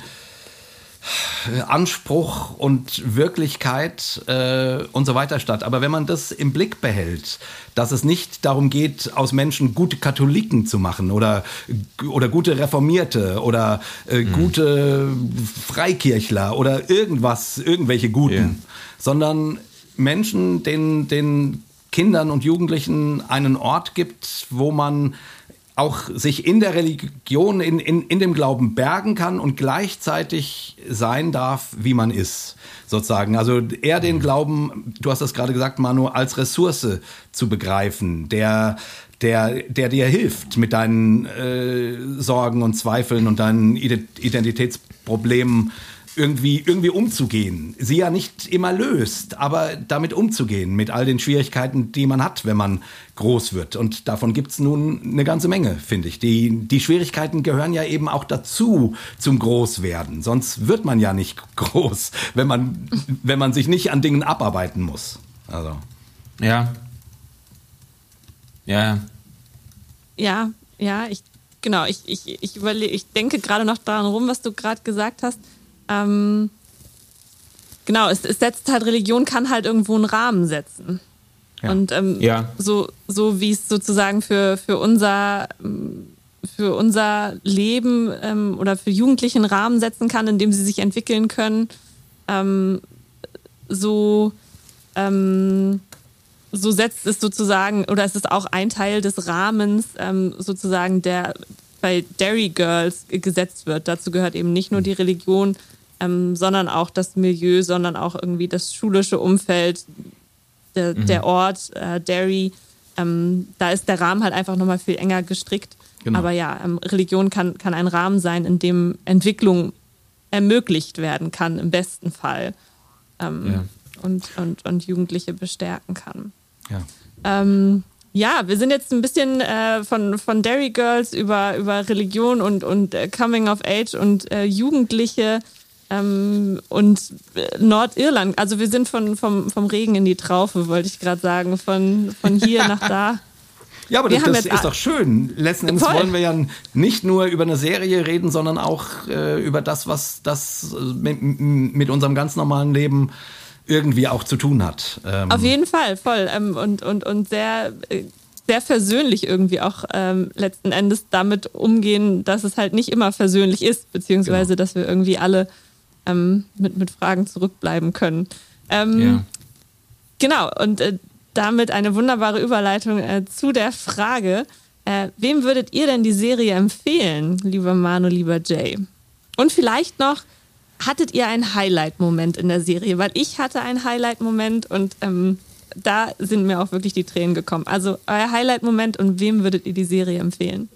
Anspruch und Wirklichkeit äh, und so weiter statt. Aber wenn man das im Blick behält, dass es nicht darum geht, aus Menschen gute Katholiken zu machen oder, oder gute Reformierte oder äh, mhm. gute Freikirchler oder irgendwas, irgendwelche Guten, yeah. sondern Menschen, den, den Kindern und Jugendlichen einen Ort gibt, wo man auch sich in der Religion, in, in, in dem Glauben bergen kann und gleichzeitig sein darf, wie man ist, sozusagen. Also eher den Glauben, du hast das gerade gesagt, Manu, als Ressource zu begreifen, der, der, der dir hilft mit deinen äh, Sorgen und Zweifeln und deinen Identitätsproblemen irgendwie, irgendwie umzugehen. Sie ja nicht immer löst, aber damit umzugehen, mit all den Schwierigkeiten, die man hat, wenn man groß wird. Und davon gibt's nun eine ganze Menge, finde ich. Die, die Schwierigkeiten gehören ja eben auch dazu zum Großwerden. Sonst wird man ja nicht <laughs> groß, wenn man, wenn man sich nicht an Dingen abarbeiten muss. Also. Ja. Ja. Ja, ja, ich, genau, ich, ich, ich überlege, ich denke gerade noch daran rum, was du gerade gesagt hast ähm, genau, es, es setzt halt, Religion kann halt irgendwo einen Rahmen setzen. Ja. Und ähm, ja. so, so wie es sozusagen für, für unser für unser Leben ähm, oder für Jugendliche einen Rahmen setzen kann, in dem sie sich entwickeln können, ähm, so, ähm, so setzt es sozusagen, oder es ist auch ein Teil des Rahmens ähm, sozusagen, der bei Dairy Girls gesetzt wird. Dazu gehört eben nicht nur die Religion, ähm, sondern auch das Milieu, sondern auch irgendwie das schulische Umfeld, der, mhm. der Ort, äh, Derry. Ähm, da ist der Rahmen halt einfach nochmal viel enger gestrickt. Genau. Aber ja, ähm, Religion kann, kann ein Rahmen sein, in dem Entwicklung ermöglicht werden kann, im besten Fall. Ähm, ja. und, und, und Jugendliche bestärken kann. Ja. Ähm, ja, wir sind jetzt ein bisschen äh, von, von Dairy Girls über, über Religion und, und äh, Coming of Age und äh, Jugendliche ähm, und äh, Nordirland, also wir sind von, vom, vom Regen in die Traufe, wollte ich gerade sagen, von, von hier nach da. <laughs> Ja, aber das, das ist doch schön. Letzten Endes voll. wollen wir ja nicht nur über eine Serie reden, sondern auch äh, über das, was das äh, mit, mit, unserem ganz normalen Leben irgendwie auch zu tun hat. Ähm Auf jeden Fall, voll. Ähm, und, und, und sehr, äh, sehr versöhnlich irgendwie auch ähm, letzten Endes damit umgehen, dass es halt nicht immer versöhnlich ist, beziehungsweise genau. dass wir irgendwie alle ähm, mit, mit Fragen zurückbleiben können. Ähm, ja. Genau, und äh, damit eine wunderbare Überleitung äh, zu der Frage, äh, wem würdet ihr denn die Serie empfehlen, lieber Manu, lieber Jay? Und vielleicht noch, hattet ihr einen Highlight-Moment in der Serie? Weil ich hatte einen Highlight-Moment und ähm, da sind mir auch wirklich die Tränen gekommen. Also euer Highlight-Moment und wem würdet ihr die Serie empfehlen?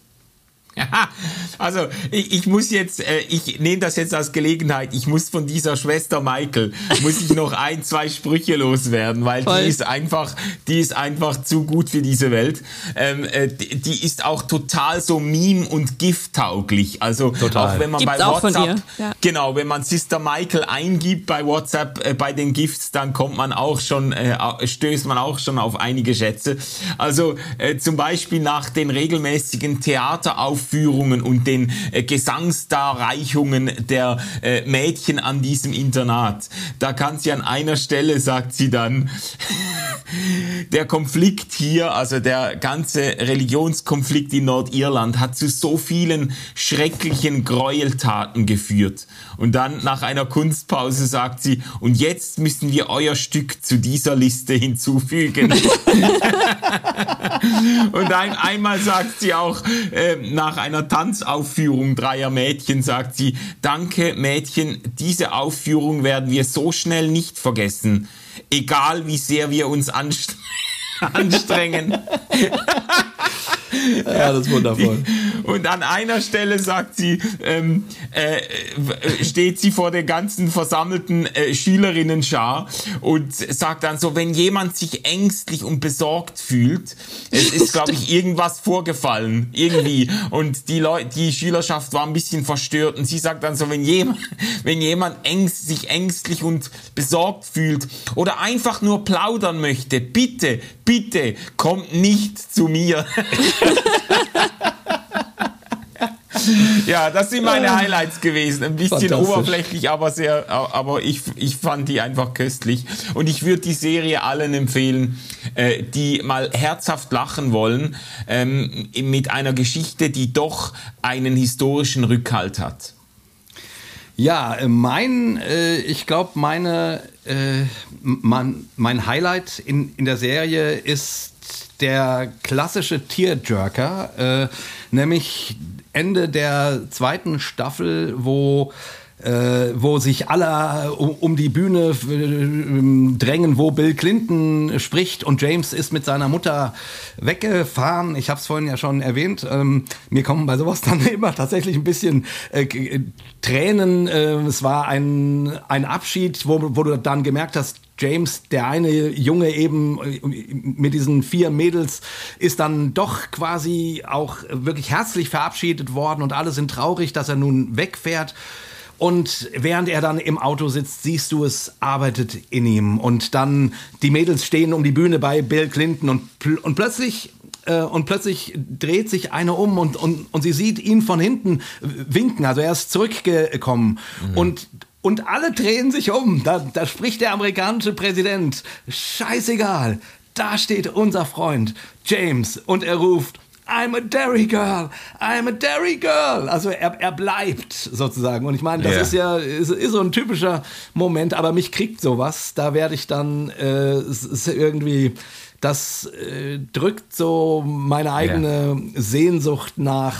Also ich, ich, muss jetzt, äh, ich nehme das jetzt als Gelegenheit, ich muss von dieser Schwester Michael, muss ich noch ein, zwei Sprüche loswerden, weil Voll. die ist einfach, die ist einfach zu gut für diese Welt. Ähm, äh, die, die, ist auch total so Meme- und Gift-tauglich. Also total. auch wenn man Gibt's bei WhatsApp, ja. genau, wenn man Sister Michael eingibt bei WhatsApp äh, bei den Gifts, dann kommt man auch schon, äh, stößt man auch schon auf einige Schätze. Also äh, zum Beispiel nach den regelmäßigen Theaterauf Aufführungen und den äh, Gesangsdarreichungen der äh, Mädchen an diesem Internat. Da kann sie an einer Stelle, sagt sie dann, <laughs> der Konflikt hier, also der ganze Religionskonflikt in Nordirland hat zu so vielen schrecklichen Gräueltaten geführt. Und dann nach einer Kunstpause sagt sie, und jetzt müssen wir euer Stück zu dieser Liste hinzufügen. <laughs> und ein, einmal sagt sie auch, äh, nach einer Tanzaufführung dreier Mädchen sagt sie, danke Mädchen, diese Aufführung werden wir so schnell nicht vergessen, egal wie sehr wir uns anstrengen. <laughs> ja, das ist wundervoll. und an einer Stelle sagt sie, ähm, äh, steht sie vor der ganzen versammelten äh, Schülerinnen-Schar und sagt dann so, wenn jemand sich ängstlich und besorgt fühlt, es ist, glaube ich, irgendwas vorgefallen, irgendwie. Und die Leute, die Schülerschaft war ein bisschen verstört und sie sagt dann so, wenn jemand, wenn jemand ängst, sich ängstlich und besorgt fühlt oder einfach nur plaudern möchte, bitte, bitte kommt nicht zu mir. ja, das sind meine Highlights gewesen. Ein bisschen oberflächlich, aber sehr, aber ich, ich fand die einfach köstlich. Und ich würde die Serie allen empfehlen, äh, die mal herzhaft lachen wollen, ähm, mit einer Geschichte, die doch einen historischen Rückhalt hat. Ja, äh, mein, äh, ich glaube, meine, äh, mein, mein Highlight in, in der Serie ist der klassische Tearjerker, äh, nämlich Ende der zweiten Staffel, wo äh, wo sich alle um, um die Bühne äh, drängen, wo Bill Clinton spricht und James ist mit seiner Mutter weggefahren. Ich habe es vorhin ja schon erwähnt. Ähm, mir kommen bei sowas <laughs> dann immer tatsächlich ein bisschen äh, Tränen. Äh, es war ein, ein Abschied, wo, wo du dann gemerkt hast, James, der eine Junge eben äh, mit diesen vier Mädels, ist dann doch quasi auch wirklich herzlich verabschiedet worden und alle sind traurig, dass er nun wegfährt. Und während er dann im Auto sitzt, siehst du, es arbeitet in ihm. Und dann die Mädels stehen um die Bühne bei Bill Clinton und, pl und plötzlich äh, und plötzlich dreht sich eine um und, und, und sie sieht ihn von hinten winken. Also er ist zurückgekommen. Mhm. Und, und alle drehen sich um. Da, da spricht der amerikanische Präsident. Scheißegal. Da steht unser Freund James und er ruft I'm a Derry Girl, I'm a Derry Girl. Also er, er bleibt sozusagen. Und ich meine, das yeah. ist ja ist, ist, so ein typischer Moment, aber mich kriegt sowas. Da werde ich dann äh, irgendwie, das äh, drückt so meine eigene yeah. Sehnsucht nach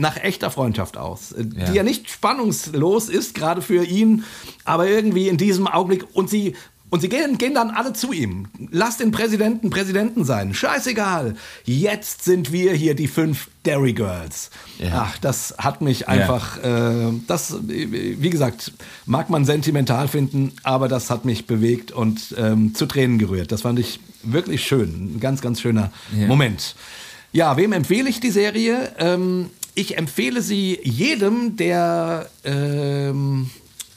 nach echter Freundschaft aus, äh, ja. die ja nicht spannungslos ist, gerade für ihn, aber irgendwie in diesem Augenblick und sie und sie gehen, gehen dann alle zu ihm. Lass den Präsidenten Präsidenten sein. Scheißegal. Jetzt sind wir hier die fünf Derry Girls. Ja. Ach, das hat mich einfach, ja. äh, das, wie gesagt, mag man sentimental finden, aber das hat mich bewegt und ähm, zu Tränen gerührt. Das fand ich wirklich schön. Ein ganz, ganz schöner ja. Moment. Ja, wem empfehle ich die Serie? Ähm, ich empfehle sie jedem, der ähm,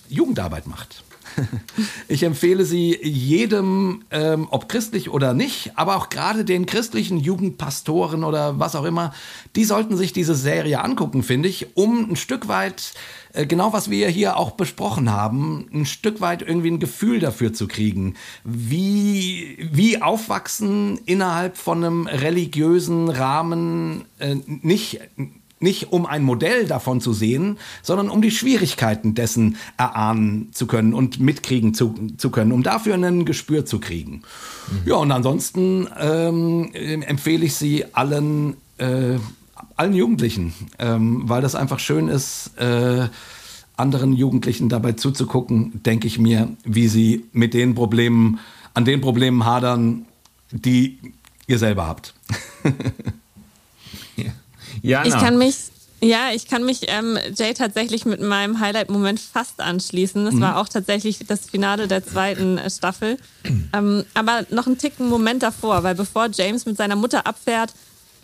Jugendarbeit macht. <laughs> Ich empfehle sie jedem, ähm, ob christlich oder nicht, aber auch gerade den christlichen Jugendpastoren oder was auch immer, die sollten sich diese Serie angucken, finde ich, um ein Stück weit, äh, genau was wir hier auch besprochen haben, ein Stück weit irgendwie ein Gefühl dafür zu kriegen, wie, wie aufwachsen innerhalb von einem religiösen Rahmen, äh, nicht nicht um ein Modell davon zu sehen, sondern um die Schwierigkeiten dessen erahnen zu können und mitkriegen zu, zu können, um dafür ein Gespür zu kriegen. Mhm. Ja, und ansonsten ähm, empfehle ich sie allen, äh, allen Jugendlichen, ähm, weil das einfach schön ist, äh, anderen Jugendlichen dabei zuzugucken, denke ich mir, wie sie mit den Problemen, an den Problemen hadern, die ihr selber habt. <laughs> ja. Jana. Ich kann mich ja, ich kann mich ähm, Jay tatsächlich mit meinem Highlight-Moment fast anschließen. Das mhm. war auch tatsächlich das Finale der zweiten äh, Staffel. <clears throat> Ähm, aber noch einen Ticken Moment davor, weil bevor James mit seiner Mutter abfährt,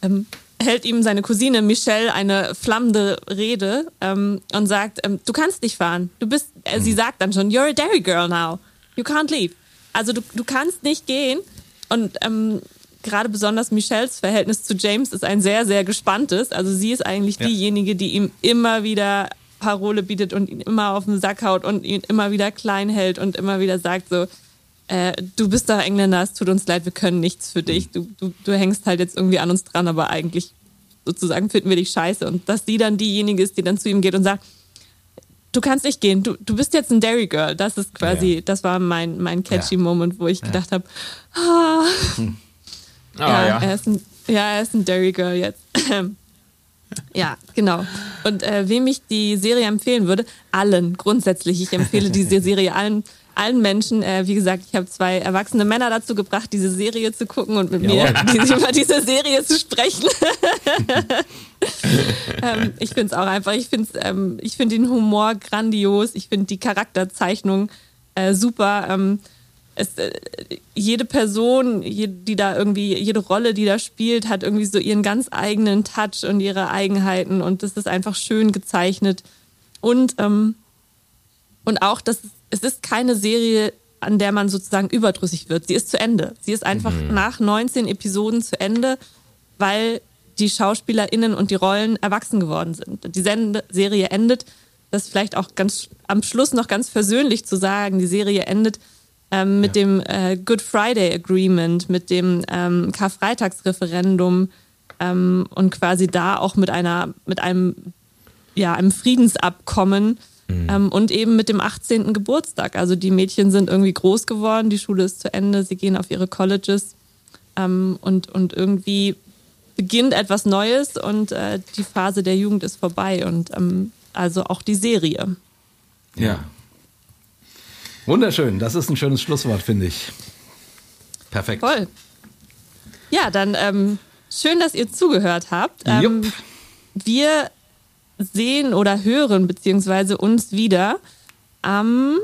ähm, hält ihm seine Cousine Michelle eine flammende Rede ähm, und sagt, ähm, du kannst nicht fahren. Du bist, äh, sie mhm. sagt dann schon, you're a dairy girl now. You can't leave. Also du, du kannst nicht gehen. Und ähm, gerade besonders Michelles Verhältnis zu James ist ein sehr, sehr gespanntes. Also sie ist eigentlich ja. diejenige, die ihm immer wieder Parole bietet und ihn immer auf den Sack haut und ihn immer wieder klein hält und immer wieder sagt so, äh, du bist doch Engländer, es tut uns leid, wir können nichts für dich. Du, du, du hängst halt jetzt irgendwie an uns dran, aber eigentlich sozusagen finden wir dich scheiße. Und dass sie dann diejenige ist, die dann zu ihm geht und sagt, du kannst nicht gehen, du, du bist jetzt ein Dairy Girl. Das ist quasi, ja. das war mein, mein catchy ja. Moment, wo ich ja. gedacht habe, <laughs> ah, hm. Oh, ja, ja. Er ist ein, ja, er ist ein Dairy Girl jetzt. <laughs> ja, genau. Und äh, wem ich die Serie empfehlen würde, allen grundsätzlich. Ich empfehle diese <laughs> Serie allen, allen Menschen. Äh, wie gesagt, ich habe zwei erwachsene Männer dazu gebracht, diese Serie zu gucken und mit Jawohl. <laughs> mir über diese Serie zu sprechen. ähm, ich finde es auch einfach, ich finde ähm, ich find den Humor grandios, ich finde die Charakterzeichnung äh, super. Ähm, es, äh, jede Person, die da irgendwie, jede Rolle, die da spielt, hat irgendwie so ihren ganz eigenen Touch und ihre Eigenheiten und das ist einfach schön gezeichnet. Und, ähm, und auch, dass es ist keine Serie, an der man sozusagen überdrüssig wird. Sie ist zu Ende. Sie ist einfach mhm. nach 19 Episoden zu Ende, weil die SchauspielerInnen und die Rollen erwachsen geworden sind. Die Sende Serie endet, das vielleicht auch ganz am Schluss noch ganz versöhnlich zu sagen, die Serie endet ähm, mit ja. dem äh, Good Friday Agreement, mit dem ähm, Karfreitagsreferendum ähm, und quasi da auch mit einer, mit einem, ja, einem Friedensabkommen mhm. Ähm, und eben mit dem 18. Geburtstag. Also die Mädchen sind irgendwie groß geworden, die Schule ist zu Ende, sie gehen auf ihre Colleges ähm, und, und irgendwie beginnt etwas Neues und äh, die Phase der Jugend ist vorbei und ähm, also auch die Serie. Ja, Wunderschön, das ist ein schönes Schlusswort, finde ich. Perfekt. Toll. Ja, dann ähm, schön, dass ihr zugehört habt. Ähm, wir sehen oder hören beziehungsweise uns wieder am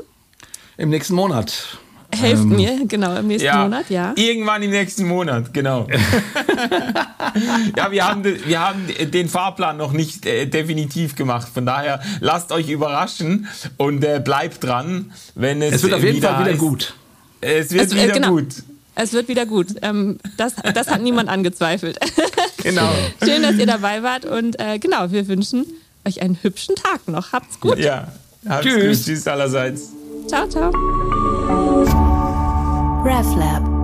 im nächsten Monat. Helft ähm, mir, genau, im nächsten ja, Monat, ja. Irgendwann im nächsten Monat, genau. <laughs> ja, wir haben, wir haben den Fahrplan noch nicht äh, definitiv gemacht. Von daher lasst euch überraschen und äh, bleibt dran, wenn es. Es wird auf jeden Fall wieder heißt, gut. Es wird es, äh, wieder genau. gut. Es wird wieder gut. Ähm, das, das hat niemand angezweifelt. <laughs> genau. Schön, dass ihr dabei wart und äh, genau, wir wünschen euch einen hübschen Tag noch. Habt's gut. Ja, habt's Tschüss. gut. Tschüss allerseits. Ciao, ciao. RefLab